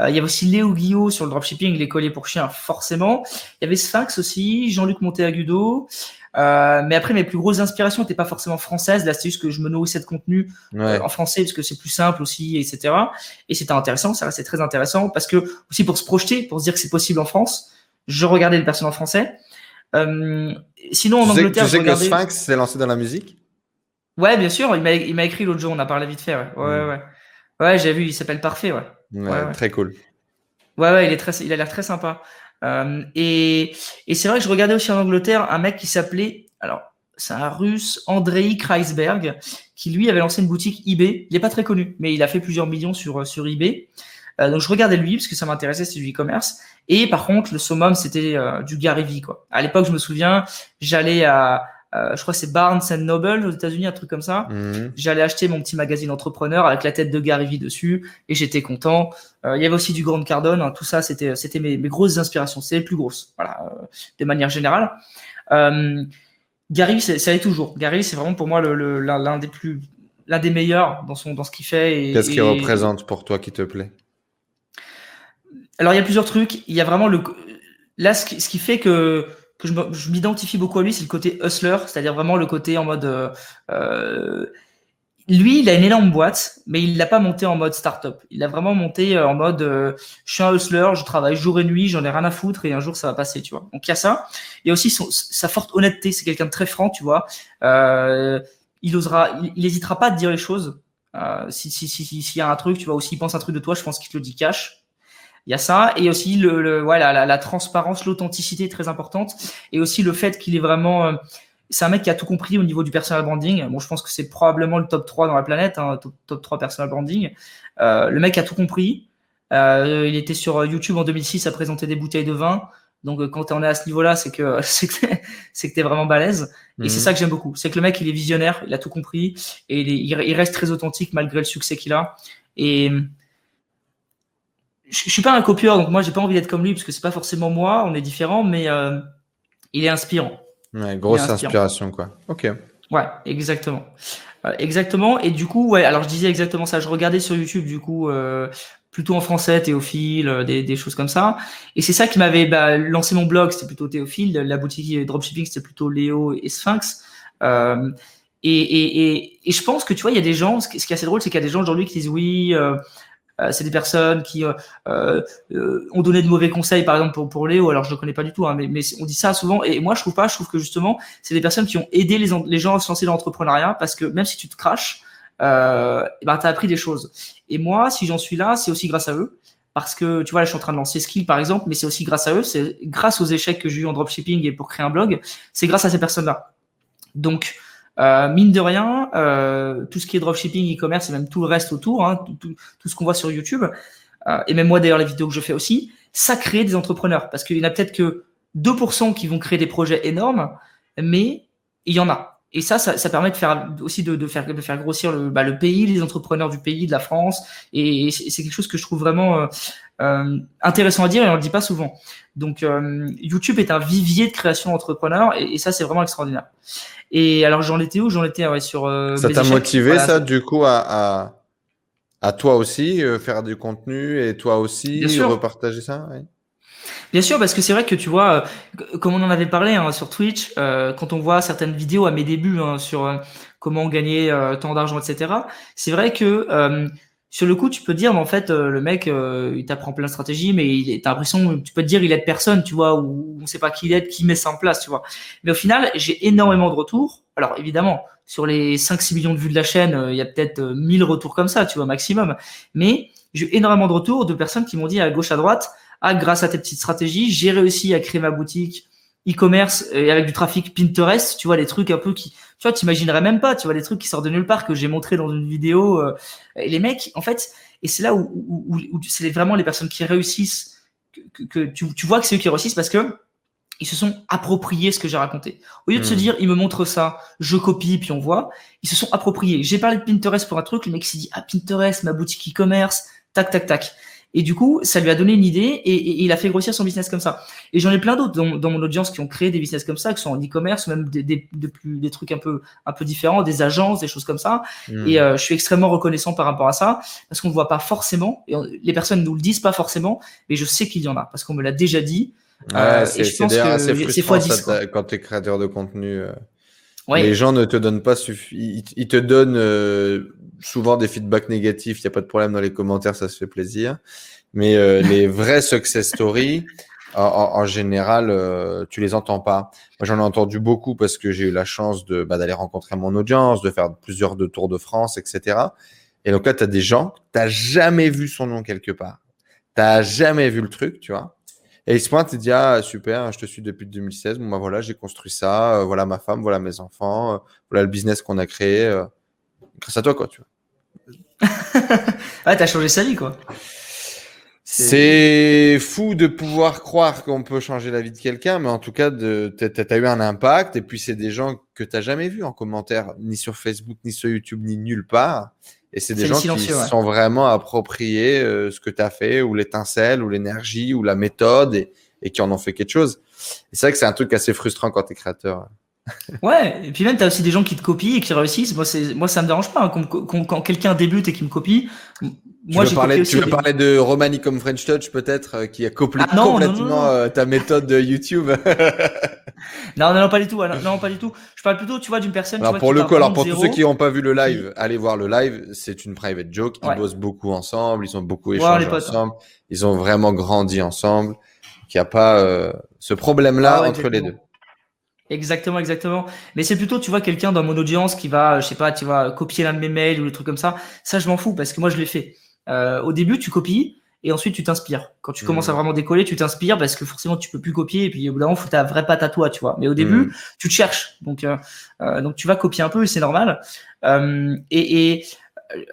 Speaker 1: Euh, il y avait aussi Léo Guillot sur le dropshipping, les colliers pour chiens, forcément. Il y avait Sphinx aussi, Jean-Luc Monteagudo. Euh, mais après, mes plus grosses inspirations n'étaient pas forcément françaises. Là, c'est juste que je me nourrissais de contenu euh, en français parce que c'est plus simple aussi, etc. Et c'était intéressant, ça restait très intéressant parce que aussi pour se projeter, pour se dire que c'est possible en France, je regardais les personnes en français. Euh, sinon, en Angleterre,
Speaker 2: tu sais que Sphinx s'est lancé dans la musique?
Speaker 1: Ouais, bien sûr. Il m'a écrit l'autre jour, on a parlé vite fait. Ouais, ouais, mm. ouais. Ouais, j'ai vu, il s'appelle Parfait, ouais.
Speaker 2: Ouais, Très cool.
Speaker 1: Ouais, ouais, il, est très, il a l'air très sympa. Euh, et, et c'est vrai que je regardais aussi en Angleterre un mec qui s'appelait, alors c'est un russe, Andrei Kreisberg, qui lui avait lancé une boutique eBay. Il n'est pas très connu, mais il a fait plusieurs millions sur, sur eBay. Euh, donc je regardais lui parce que ça m'intéressait, c'est du e-commerce. Et par contre, le summum, c'était euh, du Gary Vee. Quoi. À l'époque, je me souviens, j'allais à, euh, je crois que c'est Barnes Noble aux États-Unis, un truc comme ça. Mhm. J'allais acheter mon petit magazine entrepreneur avec la tête de Gary Vee dessus et j'étais content. Euh, il y avait aussi du Grand Cardone, hein, tout ça, c'était c'était mes, mes, grosses inspirations, c'est les plus grosses, voilà, euh, de manière générale. Gary, ça est toujours. Gary, c'est vraiment pour moi l'un des plus, l'un des meilleurs dans son dans ce qu'il fait.
Speaker 2: Qu'est-ce qu'il représente pour toi qui te plaît?
Speaker 1: Alors il y a plusieurs trucs. Il y a vraiment le là ce ce qui fait que que je m'identifie beaucoup à lui, c'est le côté hustler, c'est-à-dire vraiment le côté en mode. Euh, euh, lui, il a une énorme boîte, mais il l'a pas monté en mode startup. Il l'a vraiment monté euh, en mode je suis un hustler, je travaille jour et nuit, j'en ai rien à foutre et un jour ça va passer, tu vois. Donc il y a ça. Il y a aussi sa forte honnêteté, c'est quelqu'un de très franc, tu vois. il osera, il, pas à te dire les choses. si s'il si, si, y a un truc, tu vois, aussi il pense un truc de toi, je pense qu'il te le dit cash. Il y a ça et aussi le, le voilà la, la, transparence, l'authenticité est très importante et aussi le fait qu'il est vraiment euh, c'est un mec qui a tout compris au niveau du personal branding. Bon, je pense que c'est probablement le top 3 dans la planète, hein, top, top 3 personal branding. Euh, le mec a tout compris. Euh, il était sur YouTube en 2006 à présenter des bouteilles de vin. Donc euh, quand on est à ce niveau-là, c'est que c'est que que vraiment balèze. Et c'est mhm. ça que j'aime beaucoup. C'est que le mec, il est visionnaire, il a tout compris et il, est, il reste très authentique malgré le succès qu'il a. Et je, suis pas un copieur, donc moi j'ai pas envie d'être comme lui parce que c'est pas forcément moi, on est différents, mais euh, il est inspirant.
Speaker 2: Ouais, grosse inspiration quoi. Ok.
Speaker 1: Ouais, exactement. Euh, exactement. Et du coup, ouais, alors je disais exactement ça. Je regardais sur YouTube du coup euh, plutôt en français, Théophile, des, des choses comme ça. Et c'est ça qui m'avait bah, lancé mon blog, c'était plutôt Théophile. La boutique dropshipping, c'était plutôt Léo et Sphinx. Et, et, et, et, je pense que tu vois, il y a des gens, ce qui est assez drôle, c'est qu'il y a des gens aujourd'hui qui disent oui, euh, c'est des personnes qui euh, euh, ont donné de mauvais conseils, par exemple pour, pour Léo. Alors je ne connais pas du tout, hein, mais, mais, on dit ça souvent. Et moi je trouve pas. Je trouve que justement c'est des personnes qui ont aidé les, les gens à se lancer dans l'entrepreneuriat parce que même si tu te craches, euh, ben t'as appris des choses. Et moi, si j'en suis là, c'est aussi grâce à eux. Parce que tu vois, là, je suis en train de lancer Skill par exemple, mais c'est aussi grâce à eux, c'est grâce aux échecs que j'ai eu en dropshipping et pour créer un blog, c'est grâce à ces personnes-là. Donc, euh, mine de rien, euh, tout ce qui est dropshipping, e-commerce et même tout le reste autour, hein, tout, tout, ce qu'on voit sur YouTube, euh, et même moi d'ailleurs les vidéos que je fais aussi, ça crée des entrepreneurs. Parce qu'il y en a peut-être que 2% qui vont créer des projets énormes, mais il y en a. Et ça, ça, ça permet de faire aussi de, de, faire, de faire grossir le, bah, le pays, les entrepreneurs du pays, de la France. Et, c'est quelque chose que je trouve vraiment euh, euh, intéressant à dire et on le dit pas souvent. Donc euh, YouTube est un vivier de création d'entrepreneurs et, et, ça, c'est vraiment extraordinaire. Et alors j'en étais où? J'en étais ouais, sur. Euh,
Speaker 2: ça t'a motivé ça du coup à, à, à toi aussi euh, faire du contenu et toi aussi repartager ça? Ouais.
Speaker 1: Bien sûr, parce que c'est vrai que tu vois, euh, comme on en avait parlé hein, sur Twitch, euh, quand on voit certaines vidéos à mes débuts hein, sur comment gagner tant d'argent, etc. C'est vrai que sur le coup, tu peux dire, mais en fait, le mec, il t'apprend plein de stratégies, mais il t'as l'impression, tu peux te dire, il aide personne, tu vois, ou on sait pas qui il aide, qui met ça en place, tu vois. Mais au final, j'ai énormément de retours. Alors évidemment, sur les 5-6 millions de vues de la chaîne, il y a peut-être 1000 retours comme ça, tu vois, maximum. Mais j'ai énormément de retours de personnes qui m'ont dit à gauche, à droite, ah, grâce à tes petites stratégies, j'ai réussi à créer ma boutique e-commerce et avec du trafic Pinterest, tu vois, les trucs un peu qui, tu vois, t'imaginerais même pas, tu vois, les trucs qui sortent de nulle part que j'ai montré dans une vidéo. Euh, et les mecs, en fait, et c'est là où, où, où, c'est vraiment les personnes qui réussissent, que, que, tu, tu vois que c'est eux qui réussissent parce que ils se sont appropriés ce que j'ai raconté. Au lieu de se hmm. dire, il me montre ça, je copie, puis on voit, ils se sont appropriés. J'ai parlé de Pinterest pour un truc, le mec s'est dit, ah, Pinterest, ma boutique e-commerce, tac, tac, tac. Et du coup, ça lui a donné une idée et, il a fait grossir son business comme ça. Et j'en ai plein d'autres dans, mon audience qui ont créé des business comme ça, qui sont en e-commerce, même des, des, plus, des trucs un peu, un peu différents, des agences, des choses comme ça. Hmm. Et euh, je suis extrêmement reconnaissant par rapport à ça parce qu'on ne voit pas forcément, et les personnes nous le disent pas forcément, mais je sais qu'il y en a parce qu'on me l'a déjà dit.
Speaker 2: Euh, c'est frustrant quand tu es créateur de contenu. Euh, les gens ne te donnent pas suffi... ils, te donnent euh, souvent des feedbacks négatifs. Il n'y a pas de problème dans les commentaires, ça se fait plaisir. Mais les vrais success stories, en, général, tu les entends pas. Moi, j'en ai entendu beaucoup parce que j'ai eu la chance de bah, d'aller rencontrer mon audience, de faire plusieurs de Tours de France, etc. Et donc là, tu as des gens, tu n'as jamais vu son nom quelque part. Tu n'as jamais vu le truc, tu vois. Et il se pointe et dit Ah, super, je te suis depuis 2016. Bon, bah voilà, j'ai construit ça. Euh, voilà ma femme, voilà mes enfants. Euh, voilà le business qu'on a créé. Euh, grâce à toi, quoi, tu vois.
Speaker 1: ah, t'as changé sa vie, quoi.
Speaker 2: C'est fou de pouvoir croire qu'on peut changer la vie de quelqu'un, mais en tout cas, tu as eu un impact. Et puis, c'est des gens que tu n'as jamais vus en commentaire, ni sur Facebook, ni sur YouTube, ni nulle part. Et c'est des gens qui sont vraiment appropriés euh, ce que tu as fait, ou l'étincelle, ou l'énergie, ou la méthode, et, et, qui en ont fait quelque chose. Et c'est vrai que c'est un truc assez frustrant quand tu es créateur.
Speaker 1: Ouais, et puis même tu as aussi des gens qui te copient et qui réussissent. Moi, c'est, moi ça me dérange pas. Hein, quand, quelqu'un débute et qui me copie,
Speaker 2: moi, tu veux parler, tu veux parler de Romani comme French Touch peut-être, euh, qui a copié ah, complètement euh, ta méthode de YouTube?
Speaker 1: non, non, pas du tout. non, pas du tout. Je parle plutôt, tu vois, d'une personne.
Speaker 2: Alors pour le coup, alors pour tous ceux qui n'ont pas vu le live, allez voir le live. C'est une private joke. Ils bossent beaucoup ensemble. Ils ont beaucoup échangé ensemble. Ils ont vraiment grandi ensemble. Qu'il n'y a pas euh, ce problème-là ah entre les deux.
Speaker 1: Exactement, exactement. Mais c'est plutôt, tu vois, quelqu'un dans mon audience qui va, je sais pas, tu vas copier l'un de mes mails ou des trucs comme ça. Ça, je m'en fous parce que moi, je l'ai fait. Euh, au début, tu copies et ensuite tu t'inspires. Quand tu commences à mmh. vraiment décoller, tu t'inspires parce que forcément tu peux plus copier et puis au bout d'un moment, faut ta vraie patte à toi, tu vois. Mais au début, mmh. tu te cherches, donc euh, euh, donc tu vas copier un peu et c'est normal. Euh, et, et,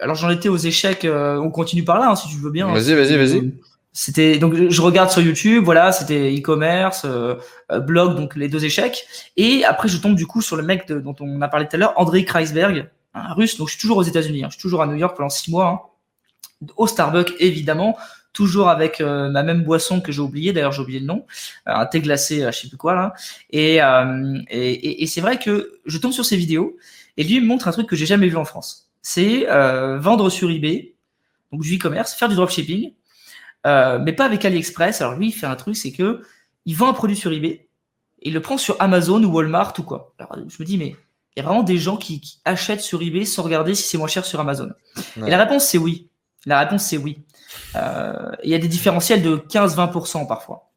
Speaker 1: alors j'en étais aux échecs. on continue par là, hein, si tu veux bien.
Speaker 2: Vas-y, vas-y, vas-y.
Speaker 1: C'était donc je regarde sur YouTube, voilà, c'était e-commerce, blog, donc les deux échecs. Et après je tombe du coup sur le mec dont on a parlé tout à l'heure, André Kreisberg, un russe. Donc je suis toujours aux États-Unis, hein, je suis toujours à New York pendant six mois. Hein au Starbucks évidemment, toujours avec euh, ma même boisson que j'ai oublié, d'ailleurs j'ai oublié le nom, euh, un thé glacé, euh, je sais plus quoi là. Et, et, et, c'est vrai que je tombe sur ces vidéos et lui me montre un truc que j'ai jamais vu en France. C'est vendre sur eBay, donc du e-commerce, faire du dropshipping, mais pas avec AliExpress. Alors lui il fait un truc, c'est que il vend un produit sur eBay et il le prend sur Amazon ou Walmart ou quoi. Alors je me dis mais il y a vraiment des gens qui, qui achètent sur eBay sans regarder si c'est moins cher sur Amazon. Et la réponse c'est oui. La réponse, c'est oui. Euh, il y a des différentiels de 15-20% parfois,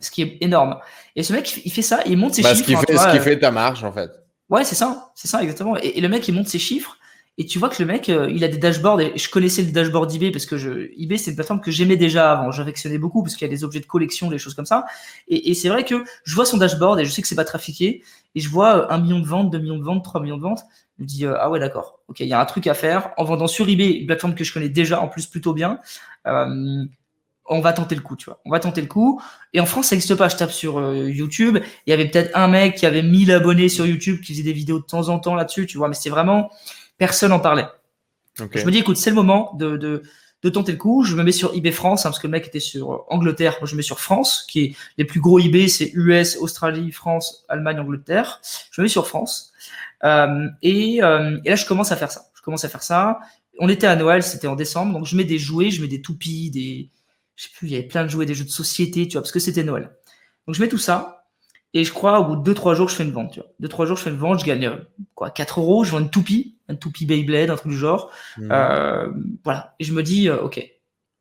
Speaker 1: ce qui est énorme. Et ce mec, il fait ça, il monte ses
Speaker 2: bah,
Speaker 1: chiffres.
Speaker 2: Ce qui, fait, ce qui fait ta marge, en fait.
Speaker 1: Ouais, c'est ça, c'est ça, exactement. Et, le mec, il monte ses chiffres. Et tu vois que le mec, euh, il a des dashboards. Et je connaissais le dashboard eBay parce que eBay, c'est une plateforme que j'aimais déjà avant. J'affectionnais beaucoup parce qu'il y a des objets de collection, des choses comme ça. Et, c'est vrai que je vois son dashboard et je sais que c'est pas trafiqué. Et je vois un million de ventes, 2 millions de ventes, 3 millions de ventes. Je me dis, euh, ah ouais, d'accord. Ok, il y a un truc à faire. En vendant sur eBay, une plateforme que je connais déjà en plus plutôt bien, euh, on va tenter le coup, tu vois. On va tenter le coup. Et en France, ça n'existe pas. Je tape sur euh, YouTube. Il y avait peut-être un mec qui avait 1000 abonnés sur YouTube, qui faisait des vidéos de temps en temps là-dessus, tu vois. Mais c'est vraiment, personne en parlait. Je me dis, écoute, c'est le moment de, de, de, tenter le coup. Je me mets sur eBay France, hein, parce que le mec était sur Angleterre. Moi, je me mets sur France, qui est les plus gros eBay, c'est US, Australie, France, Allemagne, Angleterre. Je me mets sur France. Euh, et, euh, et, là, je commence à faire ça. Je commence à faire ça. On était à Noël, c'était en décembre, donc je mets des jouets, je mets des toupies, des, je sais plus, il y avait plein de jouets, des jeux de société, tu vois, parce que c'était Noël. Donc je mets tout ça, et je crois au bout de 2-3 jours, je fais une vente, tu vois. 2-3 jours, je fais une vente, je gagne euh, quoi, 4 euros, je vends une toupie, une toupie Beyblade, un truc du genre. Mmh. Euh, voilà. Et je me dis, euh, ok,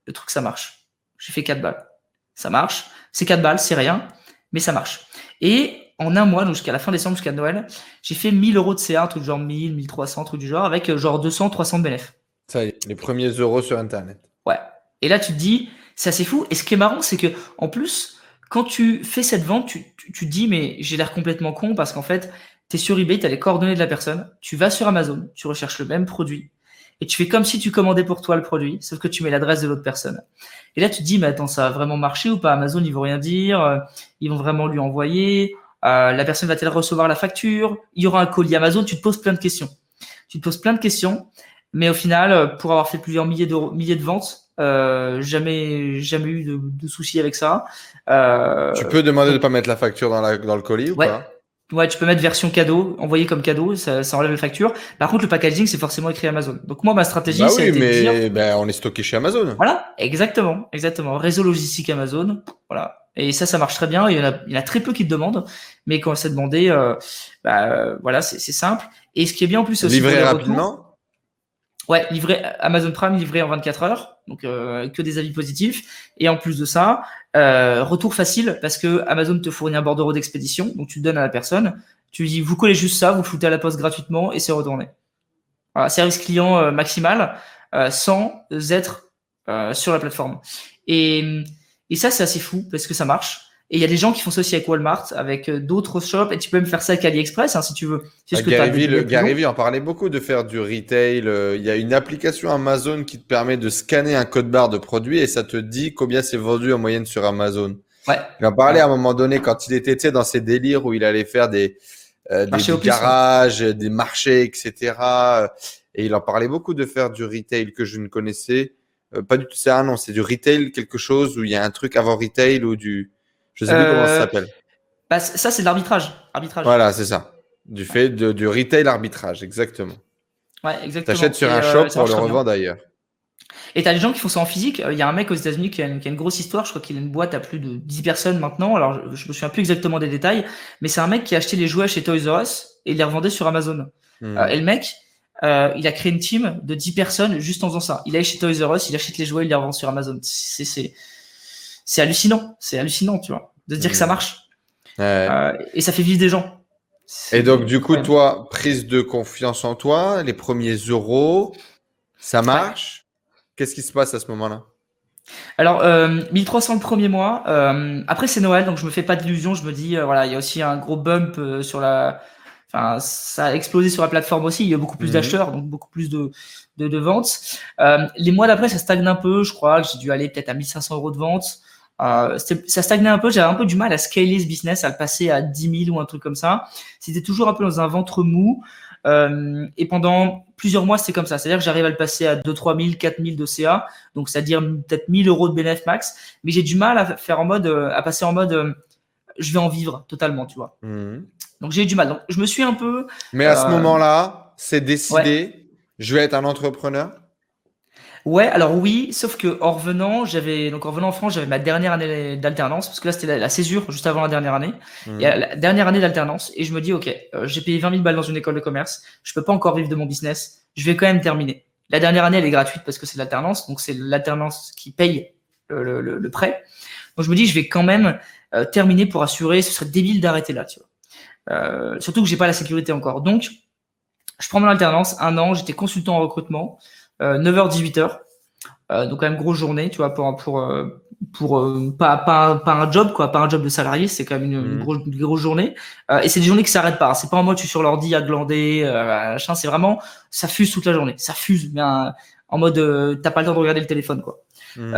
Speaker 1: le truc, ça marche. J'ai fait 4 balles. Ça marche. C'est 4 balles, c'est rien, mais ça marche. Et en un mois, donc jusqu'à la fin décembre, jusqu'à Noël, j'ai fait 1000 euros de CA, un truc genre 1000, 1300, truc du genre, avec euh, genre 200, 300 de bénéfices.
Speaker 2: Ça y est, les premiers euros sur Internet.
Speaker 1: Ouais. Et là, tu te dis, c'est assez fou. Et ce qui est marrant, c'est que, en plus, quand tu fais cette vente, tu, tu, te dis, mais j'ai l'air complètement con parce qu'en fait, tu es sur eBay, tu as les coordonnées de la personne, tu vas sur Amazon, tu recherches le même produit. et tu fais comme si tu commandais pour toi le produit, sauf que tu mets l'adresse de l'autre personne. Et là, tu te dis, mais attends, ça a vraiment marché ou pas? Amazon, ils vont rien dire, euh, ils vont vraiment lui envoyer, euh, la personne va-t-elle recevoir la facture? Il y aura un colis Amazon, tu te poses plein de questions. Tu te poses plein de questions, mais au final, euh, pour avoir fait plusieurs milliers de, milliers de ventes, euh, jamais, jamais eu de, de soucis avec ça.
Speaker 2: Euh, tu peux demander de ne pas mettre la facture dans, la, dans le colis ou pas?
Speaker 1: Ouais, tu peux mettre version cadeau, envoyer comme cadeau, ça, ça enlève la facture. Par contre, le packaging, c'est forcément écrit Amazon. Donc moi, ma stratégie,
Speaker 2: bah
Speaker 1: c'est
Speaker 2: oui, mais ben, on est stocké chez Amazon.
Speaker 1: Voilà, exactement, exactement. Réseau logistique Amazon, voilà. Et ça, ça marche très bien. Il y en a, il y en a très peu qui te demandent, mais quand c'est demandé, euh, bah, voilà, c'est simple. Et ce qui est bien en plus
Speaker 2: aussi. Livré rapidement.
Speaker 1: Ouais, livré Amazon Prime livré en 24 heures, donc euh, que des avis positifs. Et en plus de ça, euh, retour facile parce que Amazon te fournit un bordereau d'expédition, donc tu le donnes à la personne, tu lui dis vous collez juste ça, vous le foutez à la poste gratuitement et c'est retourné. Service client euh, maximal euh, sans être sur la plateforme. Et ça c'est assez fou parce que ça marche. Et il y a des gens qui font ça aussi avec Walmart, avec euh, d'autres shops, et tu peux même faire ça avec AliExpress, hein, si tu veux.
Speaker 2: C'est ce que Gary, Vee, en parlait beaucoup de faire du retail. Euh, il y a une application Amazon qui te permet de scanner un code barre de produit et ça te dit combien c'est vendu en moyenne sur Amazon.
Speaker 1: Ouais.
Speaker 2: Il en parlait à un moment donné quand il était dans ses délires où il allait faire des, euh, des, garages, des marchés, etc. Et il en parlait beaucoup de faire du retail que je ne connaissais pas du tout. C'est un nom, c'est du retail quelque chose où il y a un truc avant retail ou du je sais plus comment ça euh, s'appelle.
Speaker 1: Bah, ça, c'est de l'arbitrage. Arbitrage.
Speaker 2: Voilà, c'est ça. Du fait de, du retail arbitrage, exactement.
Speaker 1: Ouais, exactement.
Speaker 2: T'achètes sur un euh, shop pour le revendre ailleurs.
Speaker 1: Et t'as des gens qui font ça en physique. Il y a un mec aux États-Unis qui, a une grosse histoire. Je crois qu'il a une boîte à plus de 10 personnes maintenant. Alors, je, me souviens plus exactement des détails. Mais c'est un mec qui a acheté les jouets chez Toys R Us et il les revendait sur Amazon. Hmm. Euh, et le mec, il a créé une team de 10 personnes juste en faisant ça. Il allait chez Toys R Us, il achète les jouets, il les revend sur Amazon. C'est, c'est hallucinant. C'est hallucinant, tu vois, de se dire que ça mmh. marche. Euh, et ça fait vivre des gens.
Speaker 2: Et donc, du coup, toi, prise de confiance en toi, les premiers euros, ça marche? Qu'est-ce qui se passe à ce moment-là?
Speaker 1: Alors, euh, 1300 le premier mois. Euh, après, c'est Noël, donc je me fais pas d'illusions. Je me dis, euh, voilà, il y a aussi un gros bump euh, sur la. Enfin, ça a explosé sur la plateforme aussi. Il y a beaucoup plus mmh. d'acheteurs, donc beaucoup plus de, de, de ventes. les mois d'après, ça stagne un peu. Je crois que j'ai dû aller peut-être à 1500 euros de vente. Euh, ça stagnait un peu, j'avais un peu du mal à scaler ce business, à le passer à 10 000 ou un truc comme ça. C'était toujours un peu dans un ventre mou. Euh, et pendant plusieurs mois, c'est comme ça. C'est-à-dire que j'arrive à le passer à 2 3 000, 4 000 de CA. Donc, c'est-à-dire peut-être 1000 euros de bénéfice max. Mais j'ai du mal à faire en mode, euh, à passer en mode, euh, je vais en vivre totalement, tu vois. Mmh. Donc, j'ai eu du mal. Donc, je me suis un peu.
Speaker 2: Mais à ce euh, moment-là, c'est décidé. Je vais être un entrepreneur?
Speaker 1: Ouais, alors oui, sauf que en revenant, j'avais donc en revenant en France, j'avais ma dernière année d'alternance parce que là c'était la, césure juste avant la dernière année. Mmh. la dernière année d'alternance et je me dis ok, euh, j'ai payé 20 000 balles dans une école de commerce, je peux pas encore vivre de mon business, je vais quand même terminer. La dernière année elle est gratuite parce que c'est l'alternance, donc c'est l'alternance qui paye le, le, le, prêt. Donc je me dis je vais quand même euh, terminer pour assurer, ce serait débile d'arrêter là, tu vois. Euh, surtout que j'ai pas la sécurité encore. Donc je prends mon alternance, un an, j'étais consultant en recrutement. 9h-18h. Euh, donc quand même grosse journée, tu vois, pour pour euh, pour euh, pas, pas pas un job quoi, pas un job de salarié, c'est quand même une, mmh. grosse, grosse journée. et c'est des journées qui s'arrêtent pas. C'est pas en mode je suis sur l'ordi à glander, machin. C'est vraiment ça fuse toute la journée, ça fuse, mais en mode t'as pas le temps de regarder le téléphone quoi. Mmh.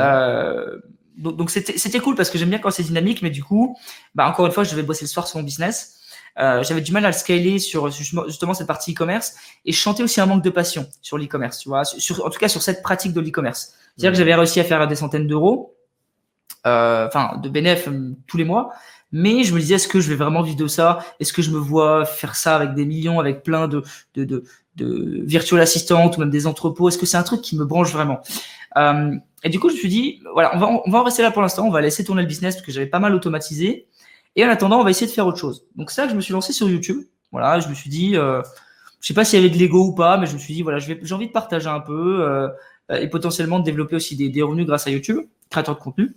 Speaker 1: donc donc c'était c'était cool parce que j'aime bien quand c'est dynamique, mais du coup, bah encore une fois, je devais bosser le soir sur mon business. Euh, j'avais du mal à le scaler sur justement cette partie e-commerce et je sentais aussi un manque de passion sur l'e-commerce, tu vois, sur, en tout cas sur cette pratique de l'e-commerce. C'est-à-dire que j'avais réussi à faire des centaines d'euros, euh, enfin de bénéfices euh, tous les mois, mais je me disais est-ce que je vais vraiment vivre de ça? Est-ce que je me vois faire ça avec des millions, avec plein de de, de, de virtual assistantes ou même des entrepôts? Est-ce que c'est un truc qui me branche vraiment? Euh, Et du coup, je me suis dit voilà, on va on va en rester là pour l'instant, on va laisser tourner le business parce que j'avais pas mal automatisé. Et en attendant, on va essayer de faire autre chose. Donc ça, je me suis lancé sur YouTube. Voilà, je me suis dit, euh, je sais pas s'il y avait de l'ego ou pas, mais je me suis dit, voilà, j'ai envie de partager un peu euh, et potentiellement de développer aussi des, revenus grâce à YouTube, créateur de contenu.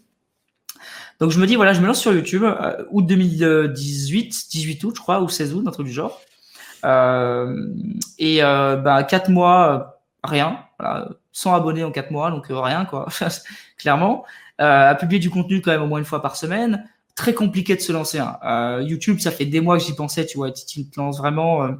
Speaker 1: Donc je me dis, voilà, je me lance sur YouTube, euh, août 2018, 18 août, je crois, ou 16 août, un truc du genre. Euh, et bah, 4 mois, rien. Voilà, 100 abonnés en 4 mois, donc rien, quoi, clairement. à publier du contenu quand même au moins une fois par semaine très compliqué de se lancer. Hein. Euh, YouTube, ça fait des mois que j'y pensais, tu vois, tu te lances vraiment. Euh,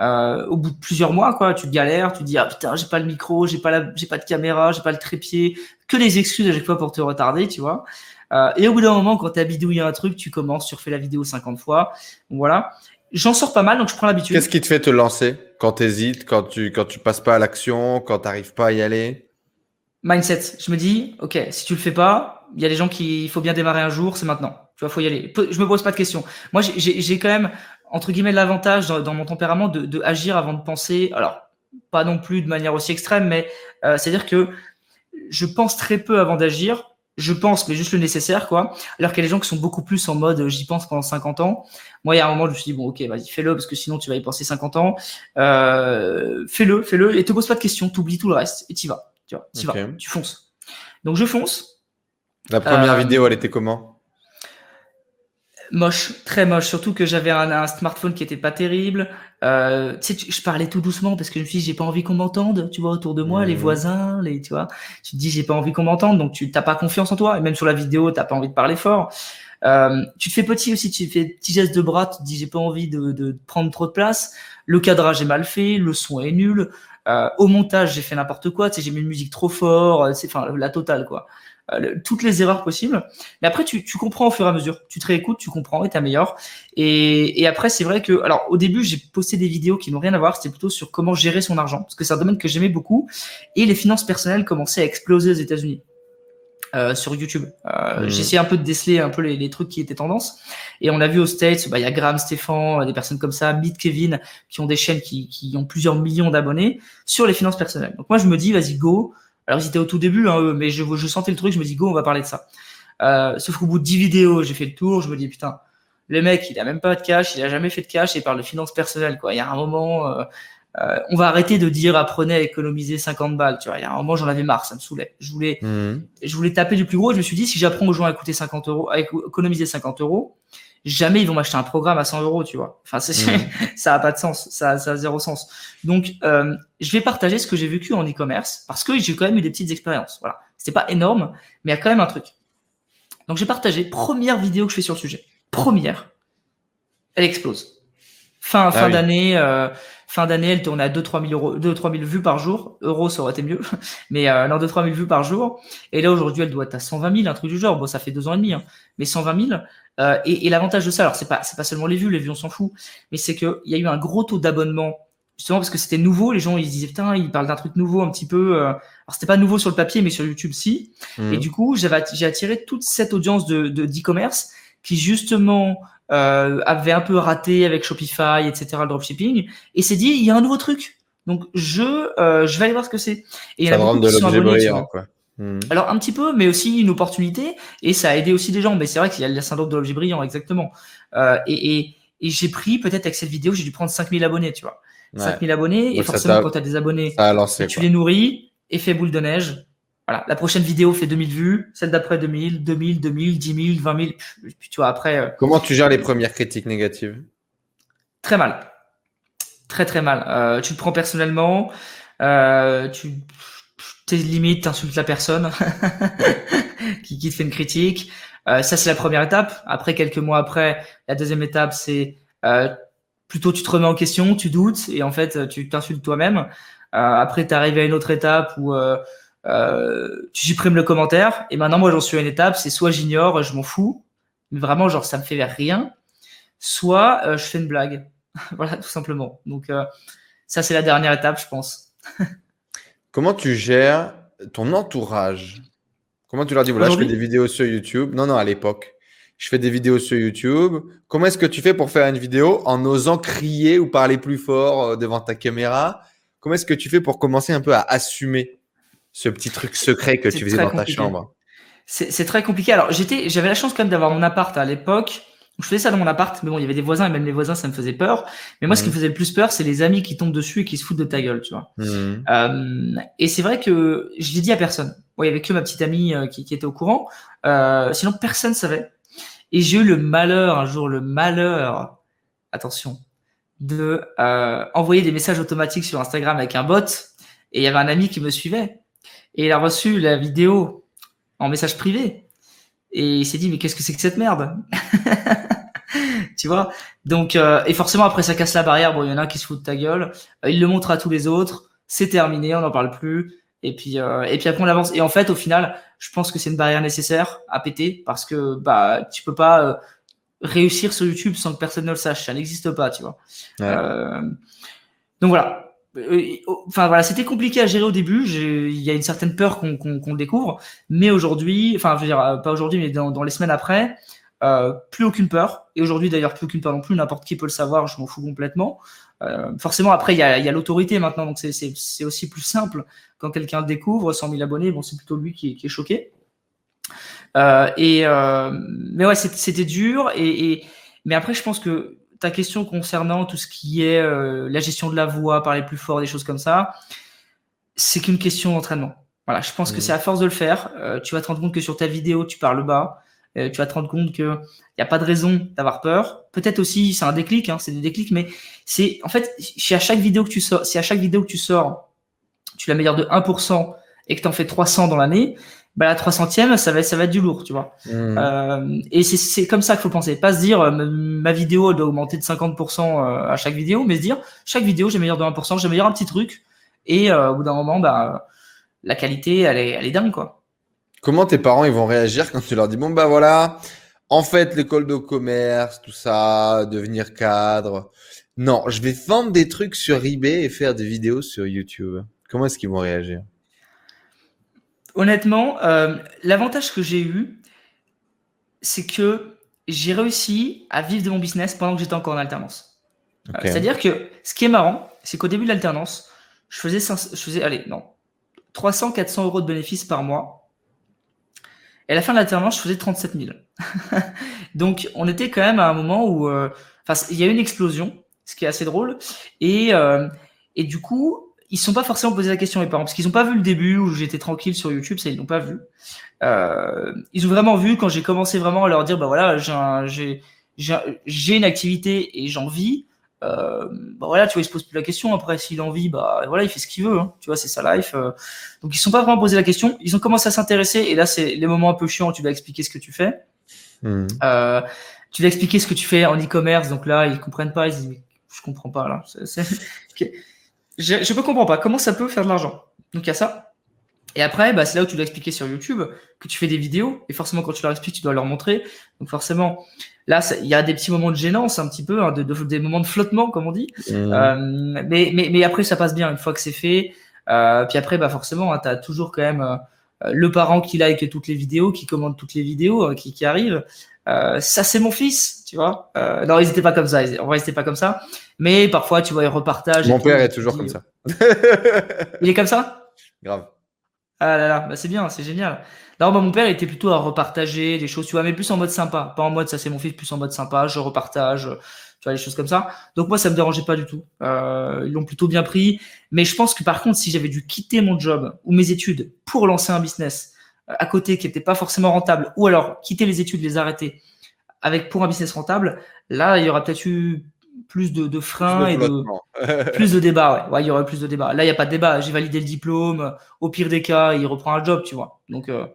Speaker 1: Euh, au bout de plusieurs mois, quoi, tu te galères, tu te dis ah putain, j'ai pas le micro, j'ai pas la, j'ai pas de caméra, j'ai pas le trépied, que des excuses à chaque fois pour te retarder, tu vois. Euh, et au bout d'un moment, quand t'as bidouillé un truc, tu commences, tu refais la vidéo 50 fois, voilà. J'en sors pas mal, donc je prends l'habitude.
Speaker 2: Qu'est-ce qui te fait te lancer quand t'hésites, quand tu quand tu passes pas à l'action, quand t'arrives pas à y aller?
Speaker 1: Mindset. Je me dis, ok, si tu le fais pas, il y a des gens qui, il faut bien démarrer un jour, c'est maintenant. Tu vois, faut y aller. Je me pose pas de questions. Moi, j'ai quand même entre guillemets l'avantage dans, mon tempérament de, de, agir avant de penser. Alors, pas non plus de manière aussi extrême, mais euh, c'est-à-dire que je pense très peu avant d'agir. Je pense, mais juste le nécessaire, quoi. Alors qu'il y a des gens qui sont beaucoup plus en mode j'y pense pendant 50 ans. Moi, il y a un moment, je me suis dit, bon, ok, vas-y, fais-le, parce que sinon tu vas y penser 50 ans. Euh, fais-le, fais-le, et te pose pas de questions, t'oublies tout le reste, et t'y vas. Tu vois, t'y vas, tu fonces. Donc je fonce.
Speaker 2: La première euh, vidéo, elle était comment?
Speaker 1: Moche, très moche. Surtout que j'avais un, smartphone qui était pas terrible. Euh, tu sais, je parlais tout doucement parce que je me suis dit j'ai pas envie qu'on m'entende. Tu vois autour de moi, les mmh. voisins, les, tu vois. Tu te dis j'ai pas envie qu'on m'entende, donc tu t'as pas confiance en toi. Et même sur la vidéo, t'as pas envie de parler fort. Euh, tu te fais petit aussi, tu fais petit geste de bras. Tu te dis j'ai pas envie de, de, prendre trop de place. Le cadrage est mal fait, le son est nul. Euh, au montage, j'ai fait n'importe quoi. Tu sais, j'ai mis une musique trop fort. C'est enfin la totale quoi. Euh, toutes les erreurs possibles. Mais après, tu, tu, comprends au fur et à mesure. Tu te réécoutes, tu comprends et t'améliores. Et, et après, c'est vrai que, alors, au début, j'ai posté des vidéos qui n'ont rien à voir. C'était plutôt sur comment gérer son argent, parce que c'est un domaine que j'aimais beaucoup. Et les finances personnelles commençaient à exploser aux États-Unis. Euh, sur YouTube. Euh, mmh. Essayé un peu de déceler un peu les, les, trucs qui étaient tendance. Et on a vu aux States, bah, il y a Graham Stephan, des personnes comme ça, Meet Kevin, qui ont des chaînes qui, qui ont plusieurs millions d'abonnés sur les finances personnelles. Donc moi, je me dis, vas-y, go, alors ils étaient au tout début, hein, mais je, je, sentais le truc, je me dis go, on va parler de ça. Euh, sauf qu'au bout de 10 vidéos, j'ai fait le tour, je me dis putain, le mec, il a même pas de cash, il a jamais fait de cash et il parle de finances personnelles, quoi. Il y a un moment, euh, euh, on va arrêter de dire apprenez à économiser 50 balles, tu vois. Il y a un moment, j'en avais marre, ça me saoulait. Je voulais, mmh. je voulais taper du plus gros. je me suis dit, si j'apprends aux gens à écouter 50 euros, à économiser 50 euros, jamais ils vont m'acheter un programme à 100 euros, tu vois. Enfin, mmh. ça a pas de sens, ça, ça a zéro sens. Donc, euh, je vais partager ce que j'ai vécu en e-commerce parce que j'ai quand même eu des petites expériences. Voilà, c'était pas énorme, mais il y a quand même un truc. Donc, j'ai partagé première vidéo que je fais sur le sujet. Première, elle explose. Fin, ah fin d'année, euh, fin d'année, elle tournait à 2-3 000 euros, 2-3 000 vues par jour. Euros, ça aurait été mieux. Mais, euh, non, 2-3 000 vues par jour. Et là, aujourd'hui, elle doit être à 120 000, un truc du genre. Bon, ça fait deux ans et demi, hein. Mais 120 000, euh, et, et l'avantage de ça, alors c'est pas c'est pas seulement les vues, les vues on s'en fout, mais c'est que il y a eu un gros taux d'abonnement justement parce que c'était nouveau. Les gens ils se disaient putain, ils parlent d'un truc nouveau un petit peu. Euh... Alors c'était pas nouveau sur le papier, mais sur YouTube si. Mmh. Et du coup, j'avais j'ai attiré toute cette audience de d'e-commerce qui justement euh, avait un peu raté avec Shopify, etc. le dropshipping, et s'est dit il y a un nouveau truc. Donc je euh, je vais aller voir ce que c'est.
Speaker 2: Et ça me de l'objet brillant quoi.
Speaker 1: Hmm. Alors un petit peu, mais aussi une opportunité, et ça a aidé aussi des gens. Mais c'est vrai qu'il y a le syndrome de l'objet brillant, exactement. Euh, et, et, et j'ai pris, peut-être avec cette vidéo, j'ai dû prendre 5000 abonnés, tu vois. 5000 abonnés, et forcément quand tu as des abonnés, tu les nourris, effet boule de neige. Voilà, la prochaine vidéo fait 2000 vues, celle d'après 2000, 2000, 2000, 10 000, 20 000, puis tu vois, après... Euh,
Speaker 2: Comment tu gères les premières critiques négatives?
Speaker 1: Très mal. Très très mal. Euh, tu le prends personnellement, euh, tu tes limites, t'insultes la personne qui, qui te fait une critique. Euh, ça, c'est la première étape. Après, quelques mois après, la deuxième étape, c'est euh, plutôt tu te remets en question, tu doutes et en fait, tu t'insultes toi-même. Euh, après, tu arrives à une autre étape où euh, euh, tu supprimes le commentaire. Et maintenant, moi, j'en suis à une étape, c'est soit j'ignore, je m'en fous, mais vraiment, genre, ça me fait rien. Soit je fais une blague. voilà, tout simplement. Donc, ça, c'est la dernière étape, je pense.
Speaker 2: Comment tu gères ton entourage? Comment tu leur dis, voilà, je fais des vidéos sur YouTube Non, non, à l'époque. Je fais des vidéos sur YouTube. Comment est-ce que tu fais pour faire une vidéo en osant crier ou parler plus fort euh, devant ta caméra? Comment est-ce que tu fais pour commencer un peu à assumer? Ce petit truc secret que tu faisais dans ta chambre
Speaker 1: C'est très compliqué. Alors, j'étais, j'avais la chance quand même d'avoir mon appart à l'époque je faisais ça dans mon appart, mais bon, il y avait des voisins et même les voisins, ça me faisait peur. Mais moi, ce qui me mmh. faisait le plus peur, c'est les amis qui tombent dessus et qui se foutent de ta gueule, tu vois. Mmh. Euh, et c'est vrai que je l'ai dit à personne. il y avait que ma petite amie euh, qui, qui, était au courant. Euh, sinon, personne savait. Et j'ai eu le malheur un jour, le malheur, attention, de envoyer des messages automatiques sur Instagram avec un bot. Et il y avait un ami qui me suivait. Et il a reçu la vidéo en message privé. Et il s'est dit, mais qu'est-ce que c'est que cette merde tu vois? Donc, euh, et forcément après ça casse la barrière. Bon, il y en a qui se foutent de ta gueule. Euh, il le montre à tous les autres. C'est terminé, on n'en parle plus. Et puis, euh, et puis après on avance. Et en fait, au final, je pense que c'est une barrière nécessaire à péter parce que bah tu peux pas euh, réussir sur YouTube sans que personne ne le sache. Ça n'existe pas, tu vois. Euh, donc voilà. Euh, Enfin voilà, c'était compliqué à gérer au début. Il y a une certaine peur qu'on le découvre, mais aujourd'hui, enfin je veux dire euh, pas aujourd'hui, mais dans, dans les semaines après, euh, plus aucune peur. Et aujourd'hui d'ailleurs plus aucune peur non plus. N'importe qui peut le savoir. Je m'en fous complètement. Euh, forcément après il y a, l'autorité maintenant, donc c'est aussi plus simple quand quelqu'un découvre 100 000 abonnés. Bon c'est plutôt lui qui, qui est choqué. Euh, et euh, mais ouais c'était c'était dur et, et mais après je pense que ta question concernant tout ce qui est euh, la gestion de la voix, parler plus fort, des choses comme ça, c'est qu'une question d'entraînement. Voilà, je pense que
Speaker 2: Mhm.
Speaker 1: c'est à force de le faire, euh, tu vas te rendre compte que sur ta vidéo, tu parles bas, euh, tu vas te rendre compte que il y a pas de raison d'avoir peur. Peut-être aussi, c'est un déclic, hein, c'est des déclics, mais c'est en fait, si à chaque vidéo que tu sors, si à chaque vidéo que tu sors, tu l'améliores de 1% et que tu en fais 300 dans l'année, bah la 300e, ça va, ça va être du lourd, tu vois.
Speaker 2: Mhm.
Speaker 1: Euh, et c'est- comme ça qu'il faut penser. Pas se dire euh, ma- vidéo elle doit augmenter de 50% euh, à chaque vidéo, mais se dire chaque vidéo j'améliore de 1%, j'améliore un petit truc. Et euh, au bout d'un moment, bah, la qualité elle est, elle est dingue quoi.
Speaker 2: Comment tes parents ils vont réagir quand tu leur dis bon bah voilà, en fait l'école de commerce, tout ça, devenir cadre. Non, je vais vendre des trucs sur eBay et faire des vidéos sur YouTube. Comment est-ce qu'ils vont réagir?
Speaker 1: Honnêtement, euh, l'avantage que j'ai eu, c'est que j'ai réussi à vivre de mon business pendant que j'étais encore en alternance. Euh. C'est-à-dire que ce qui est marrant, c'est qu'au début de l'alternance, je faisais, 500 je faisais, allez, non, 300, 400 euros de bénéfices par mois. Et à la fin de l'alternance, je faisais 37 000. Donc, on était quand même à un moment où, euh, enfin, il y a eu une explosion, ce qui est assez drôle. Et, euh, et du coup, ils ne sont pas forcément posé la question, mes parents, parce qu'ils n'ont pas vu le début où j'étais tranquille sur YouTube, ça, ils n'ont pas vu. Euh, ils ont vraiment vu quand j'ai commencé vraiment à leur dire, bah voilà, j'ai un- une activité et j'en vis. Euh, bah voilà, tu vois, il se pose plus la question. Après, s'il en vit, bah voilà, il fait ce qu'il veut. Hein, tu vois, c'est sa life. euh. Donc, ils sont pas vraiment posé la question. Ils ont commencé à s'intéresser. Et là, c'est les moments un peu chiants où tu vas expliquer ce que tu fais.
Speaker 2: Mhm.
Speaker 1: Euh, tu vas expliquer ce que tu fais en e-commerce. Donc là, ils comprennent pas. Ils se disent, je comprends pas là. Ok. Je, je peux comprends pas. Comment ça peut faire de l'argent? Donc il y a ça. Et après, bah, c'est là où tu dois expliquer sur YouTube que tu fais des vidéos. Et forcément, quand tu leur expliques, tu dois leur montrer. Donc forcément, là, il y a des petits moments de gênance, un petit peu, hein, de, de- des moments de flottement, comme on dit.
Speaker 2: Mhm.
Speaker 1: Euh, mais, mais, mais après, ça passe bien une fois que c'est fait. Euh, puis après, bah forcément, hein, tu as toujours quand même euh, le parent qui like toutes les vidéos, qui commande toutes les vidéos qui, qui arrivent. Euh, ça, c'est mon fils, tu vois. Euh, non, ils étaient pas comme ça. En vrai, ils étaient pas comme ça. Mais parfois, tu vois, ils repartagent.
Speaker 2: Mon père est toujours comme ça.
Speaker 1: Il est comme ça?
Speaker 2: Grave.
Speaker 1: Ah là là, bah c'est bien, c'est génial. Non, bah, mon père était plutôt à repartager des choses, tu vois, mais plus en mode sympa. Pas en mode ça c'est mon fils, plus en mode sympa, je repartage, tu vois, les choses comme ça. Donc moi, ça me dérangeait pas du tout. Euh, ils l'ont plutôt bien pris. Mais je pense que par contre, si j'avais dû quitter mon job ou mes études pour lancer un business euh, à côté qui n'était pas forcément rentable, ou alors quitter les études, les arrêter avec pour un business rentable, là, il y aura peut-être eu plus de, de freins et de,
Speaker 2: Flottement.
Speaker 1: plus de débats, ouais. Ouais, il y aurait plus de débats. Là, il n'y a pas de débat. J'ai validé le diplôme. Au pire des cas, il reprend un job, tu vois. Donc, euh,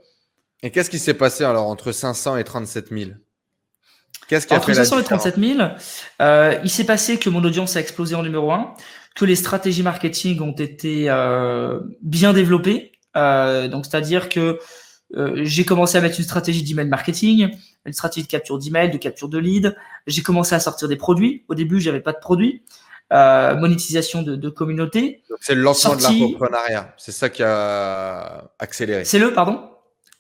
Speaker 2: Et qu'est-ce qui s'est passé alors entre 500 et 37 000 Qu'est-ce qui a
Speaker 1: entre
Speaker 2: fait la
Speaker 1: 500 et
Speaker 2: différence?
Speaker 1: 37 000, euh, il s'est passé que mon audience a explosé en numéro un, que les stratégies marketing ont été euh, bien développées. Euh, donc, c'est-à-dire que euh, j'ai commencé à mettre une stratégie d'email marketing, une stratégie de capture d'email, de capture de lead. J'ai commencé à sortir des produits. Au début, j'avais pas de produits. Euh, monétisation de, de communauté.
Speaker 2: C'est le lancement de l'infoprenariat. C'est ça qui a accéléré.
Speaker 1: C'est le, pardon?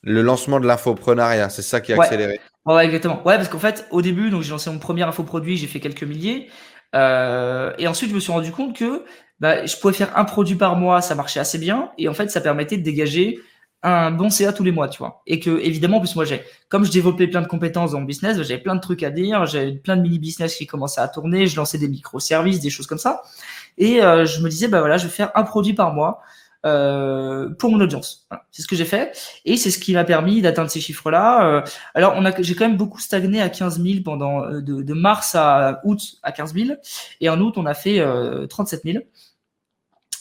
Speaker 2: Le lancement de l'infoprenariat, c'est ça qui a
Speaker 1: Ouais.
Speaker 2: accéléré.
Speaker 1: Ouais, ouais, exactement. Ouais, parce qu'en fait, au début, donc j'ai lancé mon premier infoproduit, j'ai fait quelques milliers. Euh, et ensuite, je me suis rendu compte que bah, je pouvais faire un produit par mois, ça marchait assez bien. Et en fait, ça permettait de dégager un bon CA tous les mois, tu vois. Et que, évidemment, en plus, moi, j'ai, comme je développais plein de compétences dans mon business, bah, j'avais plein de trucs à dire, j'avais plein de mini-business qui commençaient à tourner, je lançais des microservices, des choses comme ça. Et euh, je me disais, bah voilà, je vais faire un produit par mois euh, pour mon audience. C'est ce que j'ai fait. Et c'est ce qui m'a permis d'atteindre ces chiffres-là. Euh, alors, on a, j'ai quand même beaucoup stagné à 15 000 pendant euh, de, de mars à août à 15 000, et en août on a fait euh, 37 000.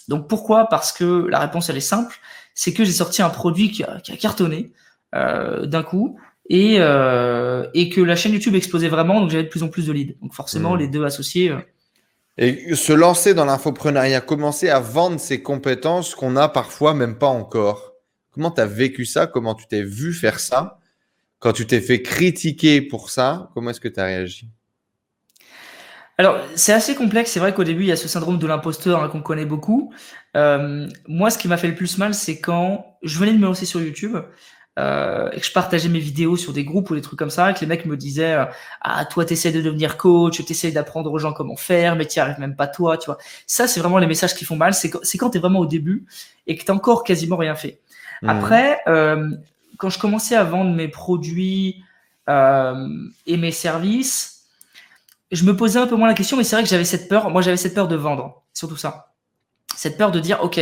Speaker 1: Donc pourquoi? Parce que la réponse elle est simple, c'est que j'ai sorti un produit qui a, qui a cartonné euh, d'un coup, et, et que la chaîne YouTube explosait vraiment, donc j'avais de plus en plus de leads. Donc forcément, hmm. les deux associés.
Speaker 2: Et se lancer dans l'infoprenariat, commencer à vendre ses compétences qu'on a parfois même pas encore. Comment tu as vécu ça? Comment tu t'es vu faire ça? Quand tu t'es fait critiquer pour ça, comment est-ce que tu as réagi?
Speaker 1: Alors, c'est assez complexe. C'est vrai qu'au début, il y a ce syndrome de l'imposteur hein, qu'on connaît beaucoup. Euh, moi, ce qui m'a fait le plus mal, c'est quand je venais de me lancer sur YouTube euh, et que je partageais mes vidéos sur des groupes ou des trucs comme ça, et que les mecs me disaient euh, Ah, toi, t'essaies de devenir coach, t'essayes d'apprendre aux gens comment faire, mais t'y arrives même pas toi, tu vois. Ça, c'est vraiment les messages qui font mal. C'est quand, quand t'es vraiment au début et que t'as encore quasiment rien fait. Mmh. Après, euh, quand je commençais à vendre mes produits euh, et mes services, je me posais un peu moins la question, mais c'est vrai que j'avais cette peur. Moi, j'avais cette peur de vendre, surtout ça. Cette peur de dire, OK,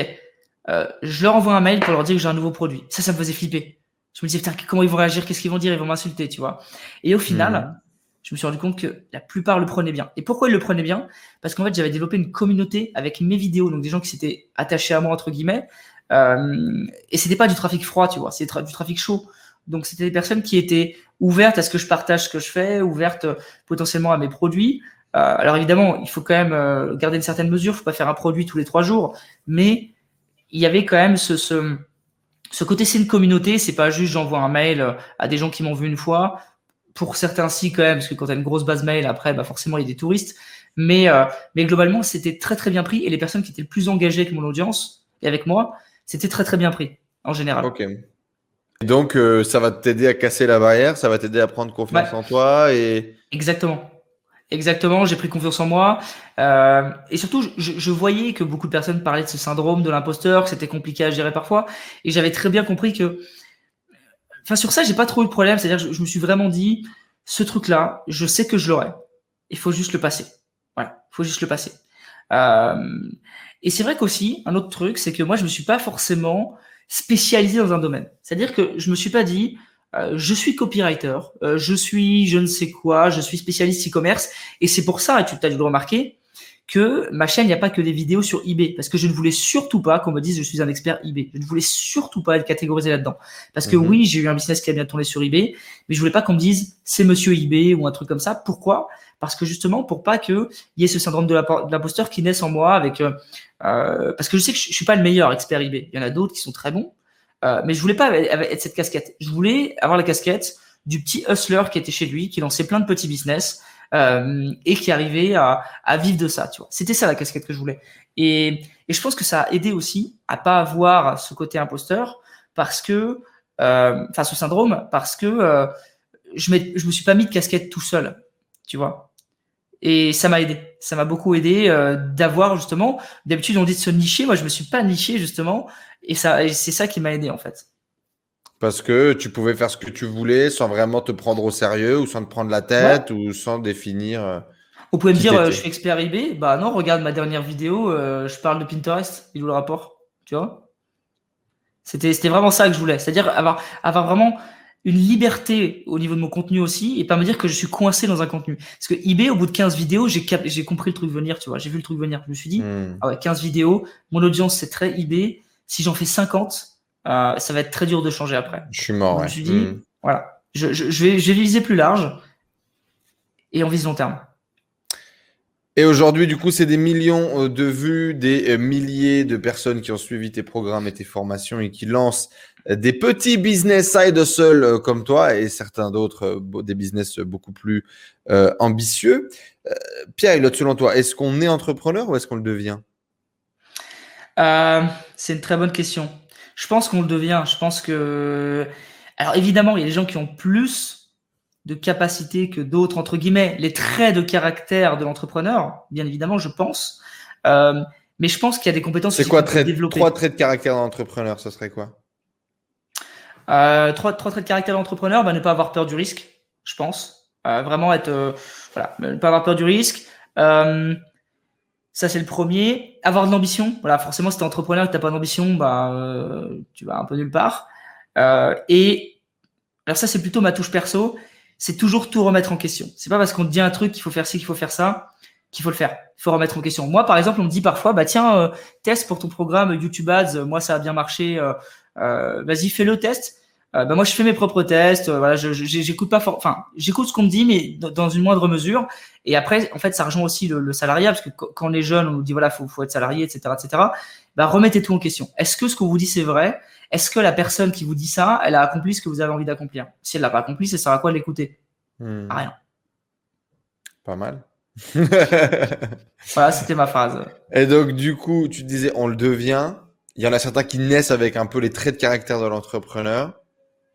Speaker 1: euh, je leur envoie un mail pour leur dire que j'ai un nouveau produit. Ça, ça me faisait flipper. Je me disais, putain, comment ils vont réagir? Qu'est-ce qu'ils vont dire? Ils vont m'insulter, tu vois. Et au final, mhm. je me suis rendu compte que la plupart le prenaient bien. Et pourquoi ils le prenaient bien? Parce qu'en fait, j'avais développé une communauté avec mes vidéos, donc des gens qui s'étaient attachés à moi, entre guillemets. Euh, et c'était pas du trafic froid, tu vois, c'était du trafic chaud. Donc, c'était des personnes qui étaient ouvertes à ce que je partage ce que je fais, ouvertes euh, potentiellement à mes produits. Euh, alors, évidemment, il faut quand même euh, garder une certaine mesure. Il faut pas faire un produit tous les trois jours. Mais il y avait quand même ce, ce, côté, c'est une communauté. C'est pas juste j'envoie un mail à des gens qui m'ont vu une fois. Pour certains, si, quand même, parce que quand tu as une grosse base mail, après, bah, forcément, il y a des touristes. Mais, mais globalement, c'était très, très bien pris. Et les personnes qui étaient le plus engagées avec mon audience et avec moi, c'était très, très bien pris, en général.
Speaker 2: Donc, euh, ça va t'aider à casser la barrière, ça va t'aider à prendre confiance en toi et.
Speaker 1: Exactement. Exactement, j'ai pris confiance en moi. Euh, et surtout, je, je, voyais que beaucoup de personnes parlaient de ce syndrome de l'imposteur, que c'était compliqué à gérer parfois. Et j'avais très bien compris que. Enfin, sur ça, j'ai pas trop eu de problème. C'est-à-dire, je, je, me suis vraiment dit, ce truc-là, je sais que je l'aurai. Il faut juste le passer. Voilà, il faut juste le passer. Euh, et c'est vrai qu'aussi, un autre truc, c'est que moi, je me suis pas forcément spécialisé dans un domaine. C'est-à-dire que je me suis pas dit, euh, je suis copywriter, euh, je suis je ne sais quoi, je suis spécialiste e-commerce, et c'est pour ça, tu as dû le remarquer, que ma chaîne, il n'y a pas que des vidéos sur eBay, parce que je ne voulais surtout pas qu'on me dise je suis un expert eBay. Je ne voulais surtout pas être catégorisé là-dedans. Parce que mhm. oui, j'ai eu un business qui a bien tourné sur eBay, mais je voulais pas qu'on me dise c'est monsieur eBay ou un truc comme ça. Pourquoi? Parce que justement, pour pas qu'il y ait ce syndrome de l'imposteur qui naisse en moi avec, euh, euh, parce que je sais que je, suis pas le meilleur expert eBay. Il y en a d'autres qui sont très bons, euh, mais je voulais pas être cette casquette. Je voulais avoir la casquette du petit hustler qui était chez lui, qui lançait plein de petits business, euh, et qui arrivait à, à, vivre de ça. Tu vois, c'était ça la casquette que je voulais. Et, et, je pense que ça a aidé aussi à pas avoir ce côté imposteur parce que, euh, enfin, ce syndrome, parce que euh, je, je me suis pas mis de casquette tout seul. Tu vois. Et ça m'a aidé. Ça m'a beaucoup aidé euh, d'avoir justement. D'habitude, on dit de se nicher. Moi, je me suis pas niché justement, et et c'est ça qui m'a aidé en fait.
Speaker 2: Parce que tu pouvais faire ce que tu voulais sans vraiment te prendre au sérieux ou sans te prendre la tête ou sans définir. Euh,
Speaker 1: Vous pouvez me dire, euh, je suis expert eBay. Bah non, regarde ma dernière vidéo, euh, je parle de Pinterest, il joue le rapport? Tu vois? C'était vraiment ça que je voulais. C'est-à-dire avoir, avoir vraiment une liberté au niveau de mon contenu aussi et pas me dire que je suis coincé dans un contenu. Parce que eBay, au bout de 15 vidéos, j'ai compris le truc venir, tu vois. J'ai vu le truc venir. Je me suis dit, hmm. ah ouais, 15 vidéos, mon audience c'est très eBay. Si j'en fais 50, euh, ça va être très dur de changer après.
Speaker 2: Je suis mort.
Speaker 1: Je me suis dit, hmm. voilà, je, je, vais, je vais viser plus large et on vise long terme.
Speaker 2: Et aujourd'hui, du coup, c'est des millions euh, de vues, des euh, milliers de personnes qui ont suivi tes programmes et tes formations et qui lancent des petits business side hustle comme toi et certains d'autres, des business beaucoup plus ambitieux. Pierre, selon toi, est-ce qu'on est entrepreneur ou est-ce qu'on le devient?
Speaker 1: C'est une très bonne question. Je pense qu'on le devient. Je pense que. Alors évidemment, il y a des gens qui ont plus de capacités que d'autres, entre guillemets, les traits de caractère de l'entrepreneur, bien évidemment, je pense. Euh, mais je pense qu'il y a des compétences.
Speaker 2: C'est quoi trait, trois traits de caractère d'un entrepreneur Ce serait quoi?
Speaker 1: Euh, trois, trois, traits de caractère d'entrepreneur, bah, ne pas avoir peur du risque, je pense. Euh, vraiment être, voilà, ne pas avoir peur du risque. Ça, c'est le premier. Avoir de l'ambition. Voilà, forcément, si tu es entrepreneur et tu pas d'ambition, bah, euh, tu vas un peu nulle part. Euh, et alors ça, c'est plutôt ma touche perso. C'est toujours tout remettre en question. C'est pas parce qu'on te dit un truc qu'il faut faire ci, qu'il faut faire ça, qu'il faut le faire. Il faut remettre en question. Moi, par exemple, on me dit parfois, bah tiens, euh, test pour ton programme YouTube Ads. Moi, ça a bien marché. Vas-y, fais le test. Bah, moi je fais mes propres tests. voilà, je j'écoute pas, enfin j'écoute ce qu'on me dit, mais dans une moindre mesure. Et après, en fait, ça rejoint aussi le, le salariat parce que quand on est jeune, on nous dit voilà, faut, faut être salarié, etc., etc. Bah, remettez tout en question. Est-ce que ce qu'on vous dit c'est vrai? Est-ce que la personne qui vous dit ça, elle a accompli ce que vous avez envie d'accomplir? Si elle l'a pas accompli, ça sert à quoi de l'écouter? Hmm. Rien.
Speaker 2: Pas mal.
Speaker 1: voilà, c'était ma phrase.
Speaker 2: Et donc, du coup, tu disais, on le devient. Il y en a certains qui naissent avec un peu les traits de caractère de l'entrepreneur.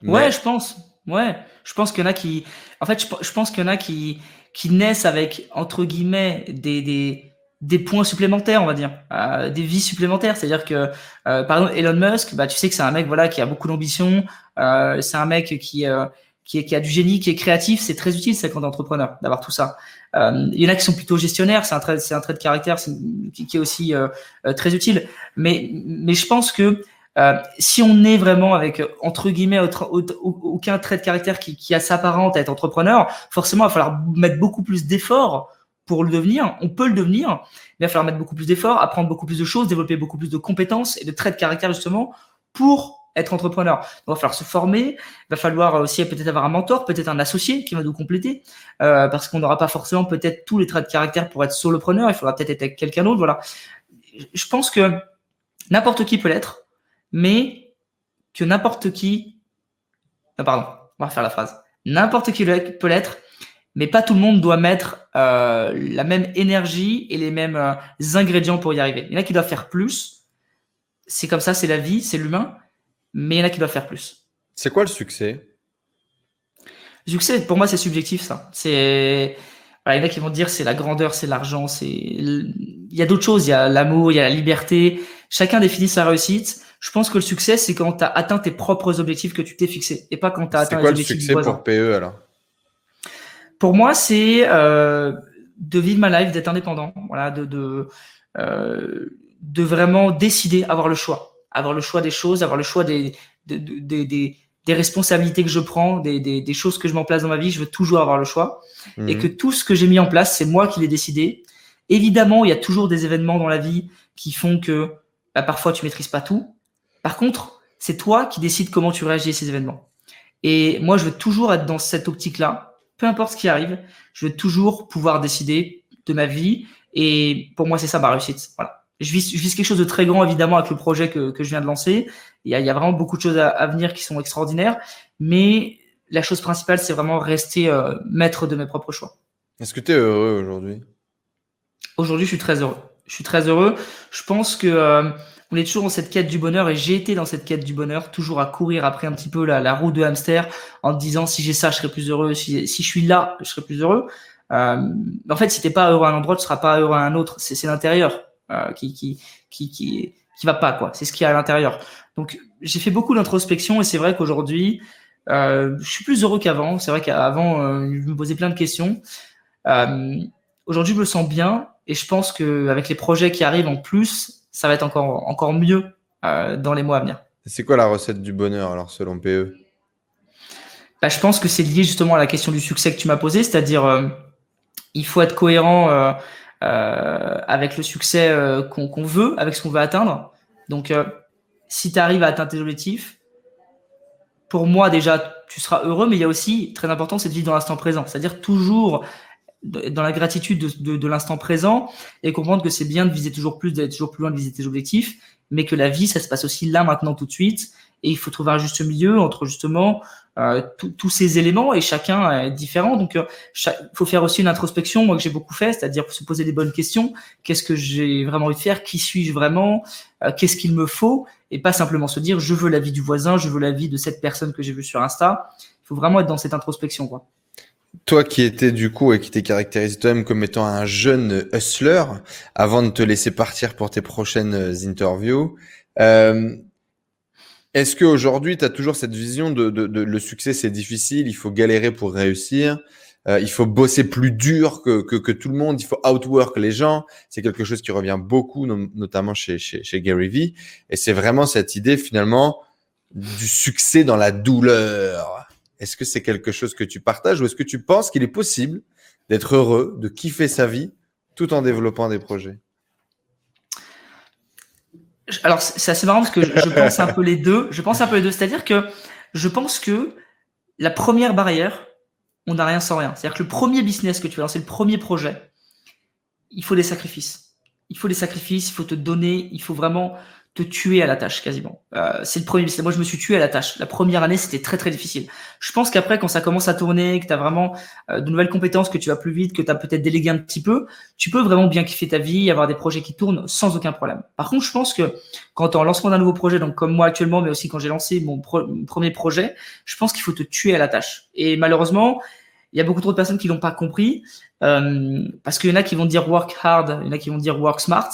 Speaker 1: Ouais, je pense. Ouais, je pense qu'il y en a qui. En fait, je, pense qu'il y en a qui qui naissent avec entre guillemets des des, des points supplémentaires, on va dire, euh, des vies supplémentaires. C'est-à-dire que, euh, par exemple, Elon Musk, bah, tu sais que c'est un mec voilà qui a beaucoup d'ambition. Euh, c'est un mec qui euh, qui, qui, a du génie, qui est créatif, c'est très utile, c'est quand entrepreneur d'avoir tout ça. Euh, il y en a qui sont plutôt gestionnaires, c'est un trait, c'est un trait de caractère qui, qui, est aussi euh, euh, très utile. Mais, mais je pense que euh, si on est vraiment avec entre guillemets aucun trait de caractère qui, qui a s'apparente à être entrepreneur, forcément il va falloir mettre beaucoup plus d'efforts pour le devenir. On peut le devenir, mais il va falloir mettre beaucoup plus d'efforts, apprendre beaucoup plus de choses, développer beaucoup plus de compétences et de traits de caractère justement pour être entrepreneur. il va falloir se former, il va falloir aussi peut-être avoir un mentor, peut-être un associé qui va nous compléter, euh, parce qu'on n'aura pas forcément peut-être tous les traits de caractère pour être solopreneur, il faudra peut-être être avec quelqu'un d'autre. Voilà. Je pense que n'importe qui peut l'être, mais que n'importe qui... Non, pardon, on va refaire la phrase. N'importe qui peut l'être, mais pas tout le monde doit mettre euh, la même énergie et les mêmes euh, ingrédients pour y arriver. Il y en a qui doivent faire plus. C'est comme ça, c'est la vie, c'est l'humain mais il y en a qui doivent faire plus.
Speaker 2: C'est quoi le succès?
Speaker 1: Le succès, pour moi, c'est subjectif, ça. C'est. il y en a qui vont dire c'est la grandeur, c'est l'argent, c'est. Il y a d'autres choses, il y a l'amour, il y a la liberté. Chacun définit sa réussite. Je pense que le succès, c'est quand tu as atteint tes propres objectifs que tu t'es fixé et pas quand tu as atteint
Speaker 2: les objectifs. C'est quoi le succès pour PE alors?
Speaker 1: Pour moi, c'est euh, de vivre ma life, d'être indépendant, voilà, de, de, euh, de vraiment décider, avoir le choix avoir le choix des choses, avoir le choix des, des, des, des responsabilités que je prends, des, des, choses que je m'en place dans ma vie, je veux toujours avoir le choix. Et mhm. que tout ce que j'ai mis en place, c'est moi qui l'ai décidé. Évidemment, il y a toujours des événements dans la vie qui font que bah, parfois tu maîtrises pas tout. Par contre, c'est toi qui décides comment tu réagis à ces événements. Et moi, je veux toujours être dans cette optique-là, peu importe ce qui arrive, je veux toujours pouvoir décider de ma vie. Et pour moi, c'est ça ma réussite. Voilà je vis, je quelque chose de très grand, évidemment, avec le projet que, que je viens de lancer. Il y, a, il y a vraiment beaucoup de choses à, à, venir qui sont extraordinaires. Mais la chose principale, c'est vraiment rester euh, maître de mes propres choix.
Speaker 2: Est-ce que tu es heureux aujourd'hui?
Speaker 1: Aujourd'hui, je suis très heureux. Je suis très heureux. Je pense que euh, on est toujours dans cette quête du bonheur et j'ai été dans cette quête du bonheur, toujours à courir après un petit peu la, la roue de hamster en disant si j'ai ça, je serai plus heureux. Si, si je suis là, je serai plus heureux. Euh, en fait, si t'es pas heureux à un endroit, tu seras pas heureux à un autre. C'est l'intérieur. Euh, qui, qui, qui, qui, qui va pas, quoi. C'est ce qu'il y a à l'intérieur. Donc, j'ai fait beaucoup d'introspection et c'est vrai qu'aujourd'hui, euh, je suis plus heureux qu'avant. C'est vrai qu'avant, euh, je me posais plein de questions. Euh, aujourd'hui, je me sens bien et je pense qu'avec les projets qui arrivent en plus, ça va être encore, encore mieux euh, dans les mois à venir.
Speaker 2: C'est quoi la recette du bonheur alors selon PE
Speaker 1: bah, Je pense que c'est lié justement à la question du succès que tu m'as posée, c'est-à-dire euh, il faut être cohérent euh, avec le succès euh, qu'on veut, avec ce qu'on veut atteindre. Donc, euh, si tu arrives à atteindre tes objectifs, pour moi déjà, tu seras heureux, mais il y a aussi, très important, c'est de vivre dans l'instant présent. C'est-à-dire toujours dans la gratitude de, de, de l'instant présent et comprendre que c'est bien de viser toujours plus, d'être toujours plus loin de viser tes objectifs, mais que la vie, ça se passe aussi là, maintenant, tout de suite. Et il faut trouver un juste milieu entre justement euh, tous ces éléments et chacun est différent. Donc, il euh, faut faire aussi une introspection, moi que j'ai beaucoup fait, c'est-à-dire se poser des bonnes questions. Qu'est-ce que j'ai vraiment envie de faire? Qui suis-je vraiment? Euh, Qu'est-ce qu'il me faut? Et pas simplement se dire je veux la vie du voisin, je veux la vie de cette personne que j'ai vue sur Insta. Il faut vraiment être dans cette introspection, quoi.
Speaker 2: Toi qui étais du coup et qui t'es caractérisé toi-même comme étant un jeune hustler, avant de te laisser partir pour tes prochaines interviews, euh, est-ce qu'aujourd'hui, tu as toujours cette vision de, de, de le succès, c'est difficile, il faut galérer pour réussir, euh, il faut bosser plus dur que, que, que, tout le monde, il faut outwork les gens? C'est quelque chose qui revient beaucoup, notamment chez, chez, chez Gary Vee. Et c'est vraiment cette idée finalement du succès dans la douleur. Est-ce que c'est quelque chose que tu partages ou est-ce que tu penses qu'il est possible d'être heureux, de kiffer sa vie tout en développant des projets?
Speaker 1: Alors c'est assez marrant parce que je, pense un peu les deux. Je pense un peu les deux, c'est-à-dire que je pense que la première barrière, on n'a rien sans rien. C'est-à-dire que le premier business que tu vas lancer, le premier projet, il faut des sacrifices. Il faut des sacrifices, il faut te donner, il faut vraiment te tuer à la tâche quasiment. Euh, c'est le premier. Moi, je me suis tué à la tâche. La première année, c'était très très difficile. Je pense qu'après, quand ça commence à tourner, que tu as vraiment euh, de nouvelles compétences, que tu vas plus vite, que tu as peut-être délégué un petit peu, tu peux vraiment bien kiffer ta vie, avoir des projets qui tournent sans aucun problème. Par contre, je pense que quand en lancement d'un nouveau projet, donc comme moi actuellement, mais aussi quand j'ai lancé mon, premier projet, je pense qu'il faut te tuer à la tâche. Et malheureusement, il y a beaucoup trop de personnes qui l'ont pas compris euh, parce qu'il y en a qui vont dire work hard, il y en a qui vont dire work smart.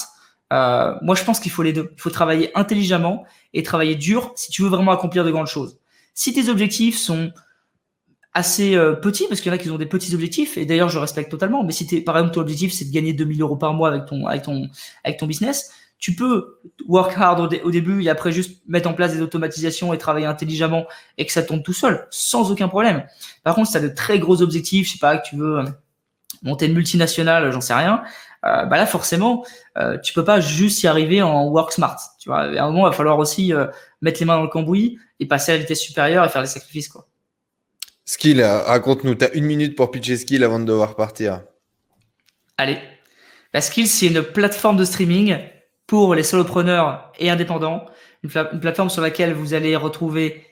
Speaker 1: Euh, moi, je pense qu'il faut les deux. Il faut travailler intelligemment et travailler dur si tu veux vraiment accomplir de grandes choses. Si tes objectifs sont assez euh, petits, parce qu'il y en a qui ont des petits objectifs, et d'ailleurs, je respecte totalement, mais si par exemple, ton objectif, c'est de gagner 2000 euros par mois avec ton, avec ton, avec ton business, tu peux work hard au, début et après juste mettre en place des automatisations et travailler intelligemment et que ça tombe tout seul, sans aucun problème. Par contre, si tu as de très gros objectifs, je sais pas, que tu veux euh, monter une multinationale, j'en sais rien, euh, bah là forcément, euh, tu peux pas juste y arriver en work smart. Tu vois, à un moment, il va falloir aussi euh, mettre les mains dans le cambouis et passer à la vitesse supérieure et faire des sacrifices. Quoi.
Speaker 2: Skill, raconte-nous, tu as une minute pour pitcher Skill avant de devoir partir.
Speaker 1: Allez, la Skill, c'est une plateforme de streaming pour les solopreneurs et indépendants. Une, une, plateforme sur laquelle vous allez retrouver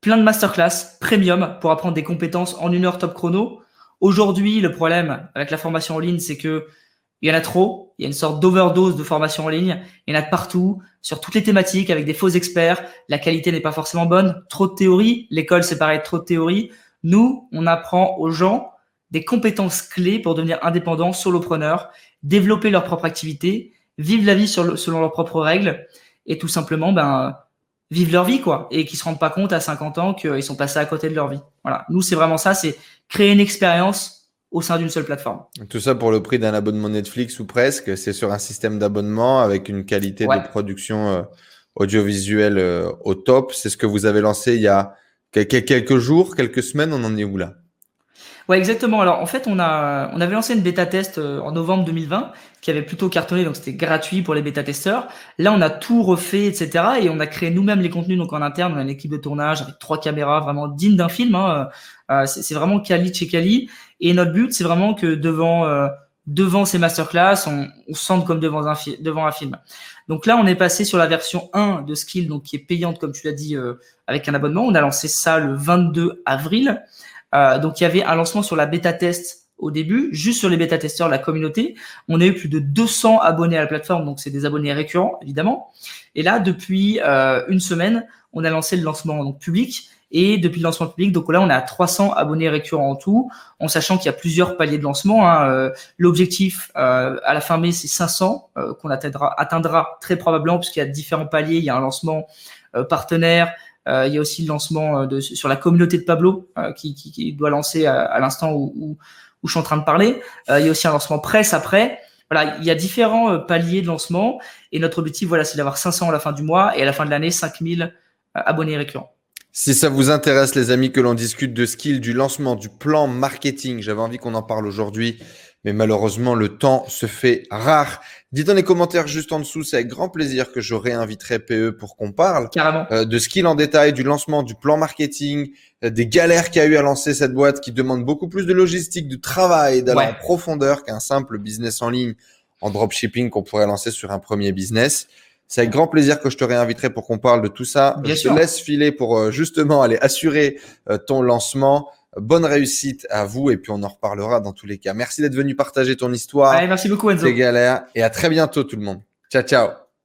Speaker 1: plein de masterclass premium pour apprendre des compétences en une heure top chrono. Aujourd'hui, le problème avec la formation en ligne, c'est que il y en a trop. Il y a une sorte d'overdose de formation en ligne. Il y en a de partout, sur toutes les thématiques, avec des faux experts. La qualité n'est pas forcément bonne. Trop de théorie. L'école, c'est pareil, trop de théorie. Nous, on apprend aux gens des compétences clés pour devenir indépendants, solopreneurs, développer leur propre activité, vivre la vie selon leurs propres règles et tout simplement, ben, vivre leur vie, quoi. Et qui se rendent pas compte à 50 ans qu'ils sont passés à côté de leur vie. Voilà. Nous, c'est vraiment ça, c'est créer une expérience au sein d'une seule plateforme.
Speaker 2: Tout ça pour le prix d'un abonnement Netflix ou presque. C'est sur un système d'abonnement avec une qualité de production euh, audiovisuelle euh, au top. C'est ce que vous avez lancé il y a quelques jours, quelques semaines. On en est où là?
Speaker 1: Ouais, exactement. Alors en fait, on a on avait lancé une bêta test euh, en novembre 2020 qui avait plutôt cartonné, donc c'était gratuit pour les bêta testeurs. Là, on a tout refait, etc. Et on a créé nous-mêmes les contenus donc en interne. On a une équipe de tournage avec trois caméras vraiment dignes d'un film. Hein. C'est vraiment Kali chez Kali. Et notre but, c'est vraiment que devant euh, devant ces masterclass, on, on sente comme devant un, film. Donc là, on est passé sur la version 1 de Skill, donc qui est payante, comme tu l'as dit, avec un abonnement. On a lancé ça le 22 avril. Euh, donc il y avait un lancement sur la bêta test au début, juste sur les bêta testeurs, la communauté. On a eu plus de 200 abonnés à la plateforme, donc c'est des abonnés récurrents évidemment. Et là, depuis euh, une semaine, on a lancé le lancement public. Et depuis le lancement public, donc là, on est à 300 abonnés récurrents en tout, en sachant qu'il y a plusieurs paliers de lancement. Hein. Euh, l'objectif à la fin mai, c'est 500 qu'on atteindra, atteindra très probablement, puisqu'il y a différents paliers. Il y a un lancement partenaire, euh, il y a aussi le lancement euh, de, sur la communauté de Pablo euh, qui, qui, qui, doit lancer à, l'instant où, où, où, je suis en train de parler. il y a aussi un lancement presse après. Voilà, il y a différents paliers de lancement et notre objectif, voilà, c'est d'avoir 500 à la fin du mois et à la fin de l'année, 5000 abonnés récurrents.
Speaker 2: Si ça vous intéresse, les amis, que l'on discute de skill, du lancement, du plan marketing, j'avais envie qu'on en parle aujourd'hui mais malheureusement, le temps se fait rare. Dites dans les commentaires juste en dessous, c'est avec grand plaisir que je réinviterai PE pour qu'on parle
Speaker 1: euh,
Speaker 2: de skill en détail, du lancement, du plan marketing, euh, des galères qu'il y a eu à lancer cette boîte qui demande beaucoup plus de logistique, de travail, d'aller en profondeur qu'un simple business en ligne en dropshipping qu'on pourrait lancer sur un premier business. C'est avec grand plaisir que je te réinviterai pour qu'on parle de tout ça. je te laisse filer pour euh, justement aller assurer ton lancement. Bonne réussite à vous et puis on en reparlera dans tous les cas. Merci d'être venu partager ton histoire.
Speaker 1: merci beaucoup Enzo.
Speaker 2: Tes galères et à très bientôt tout le monde. Ciao ciao.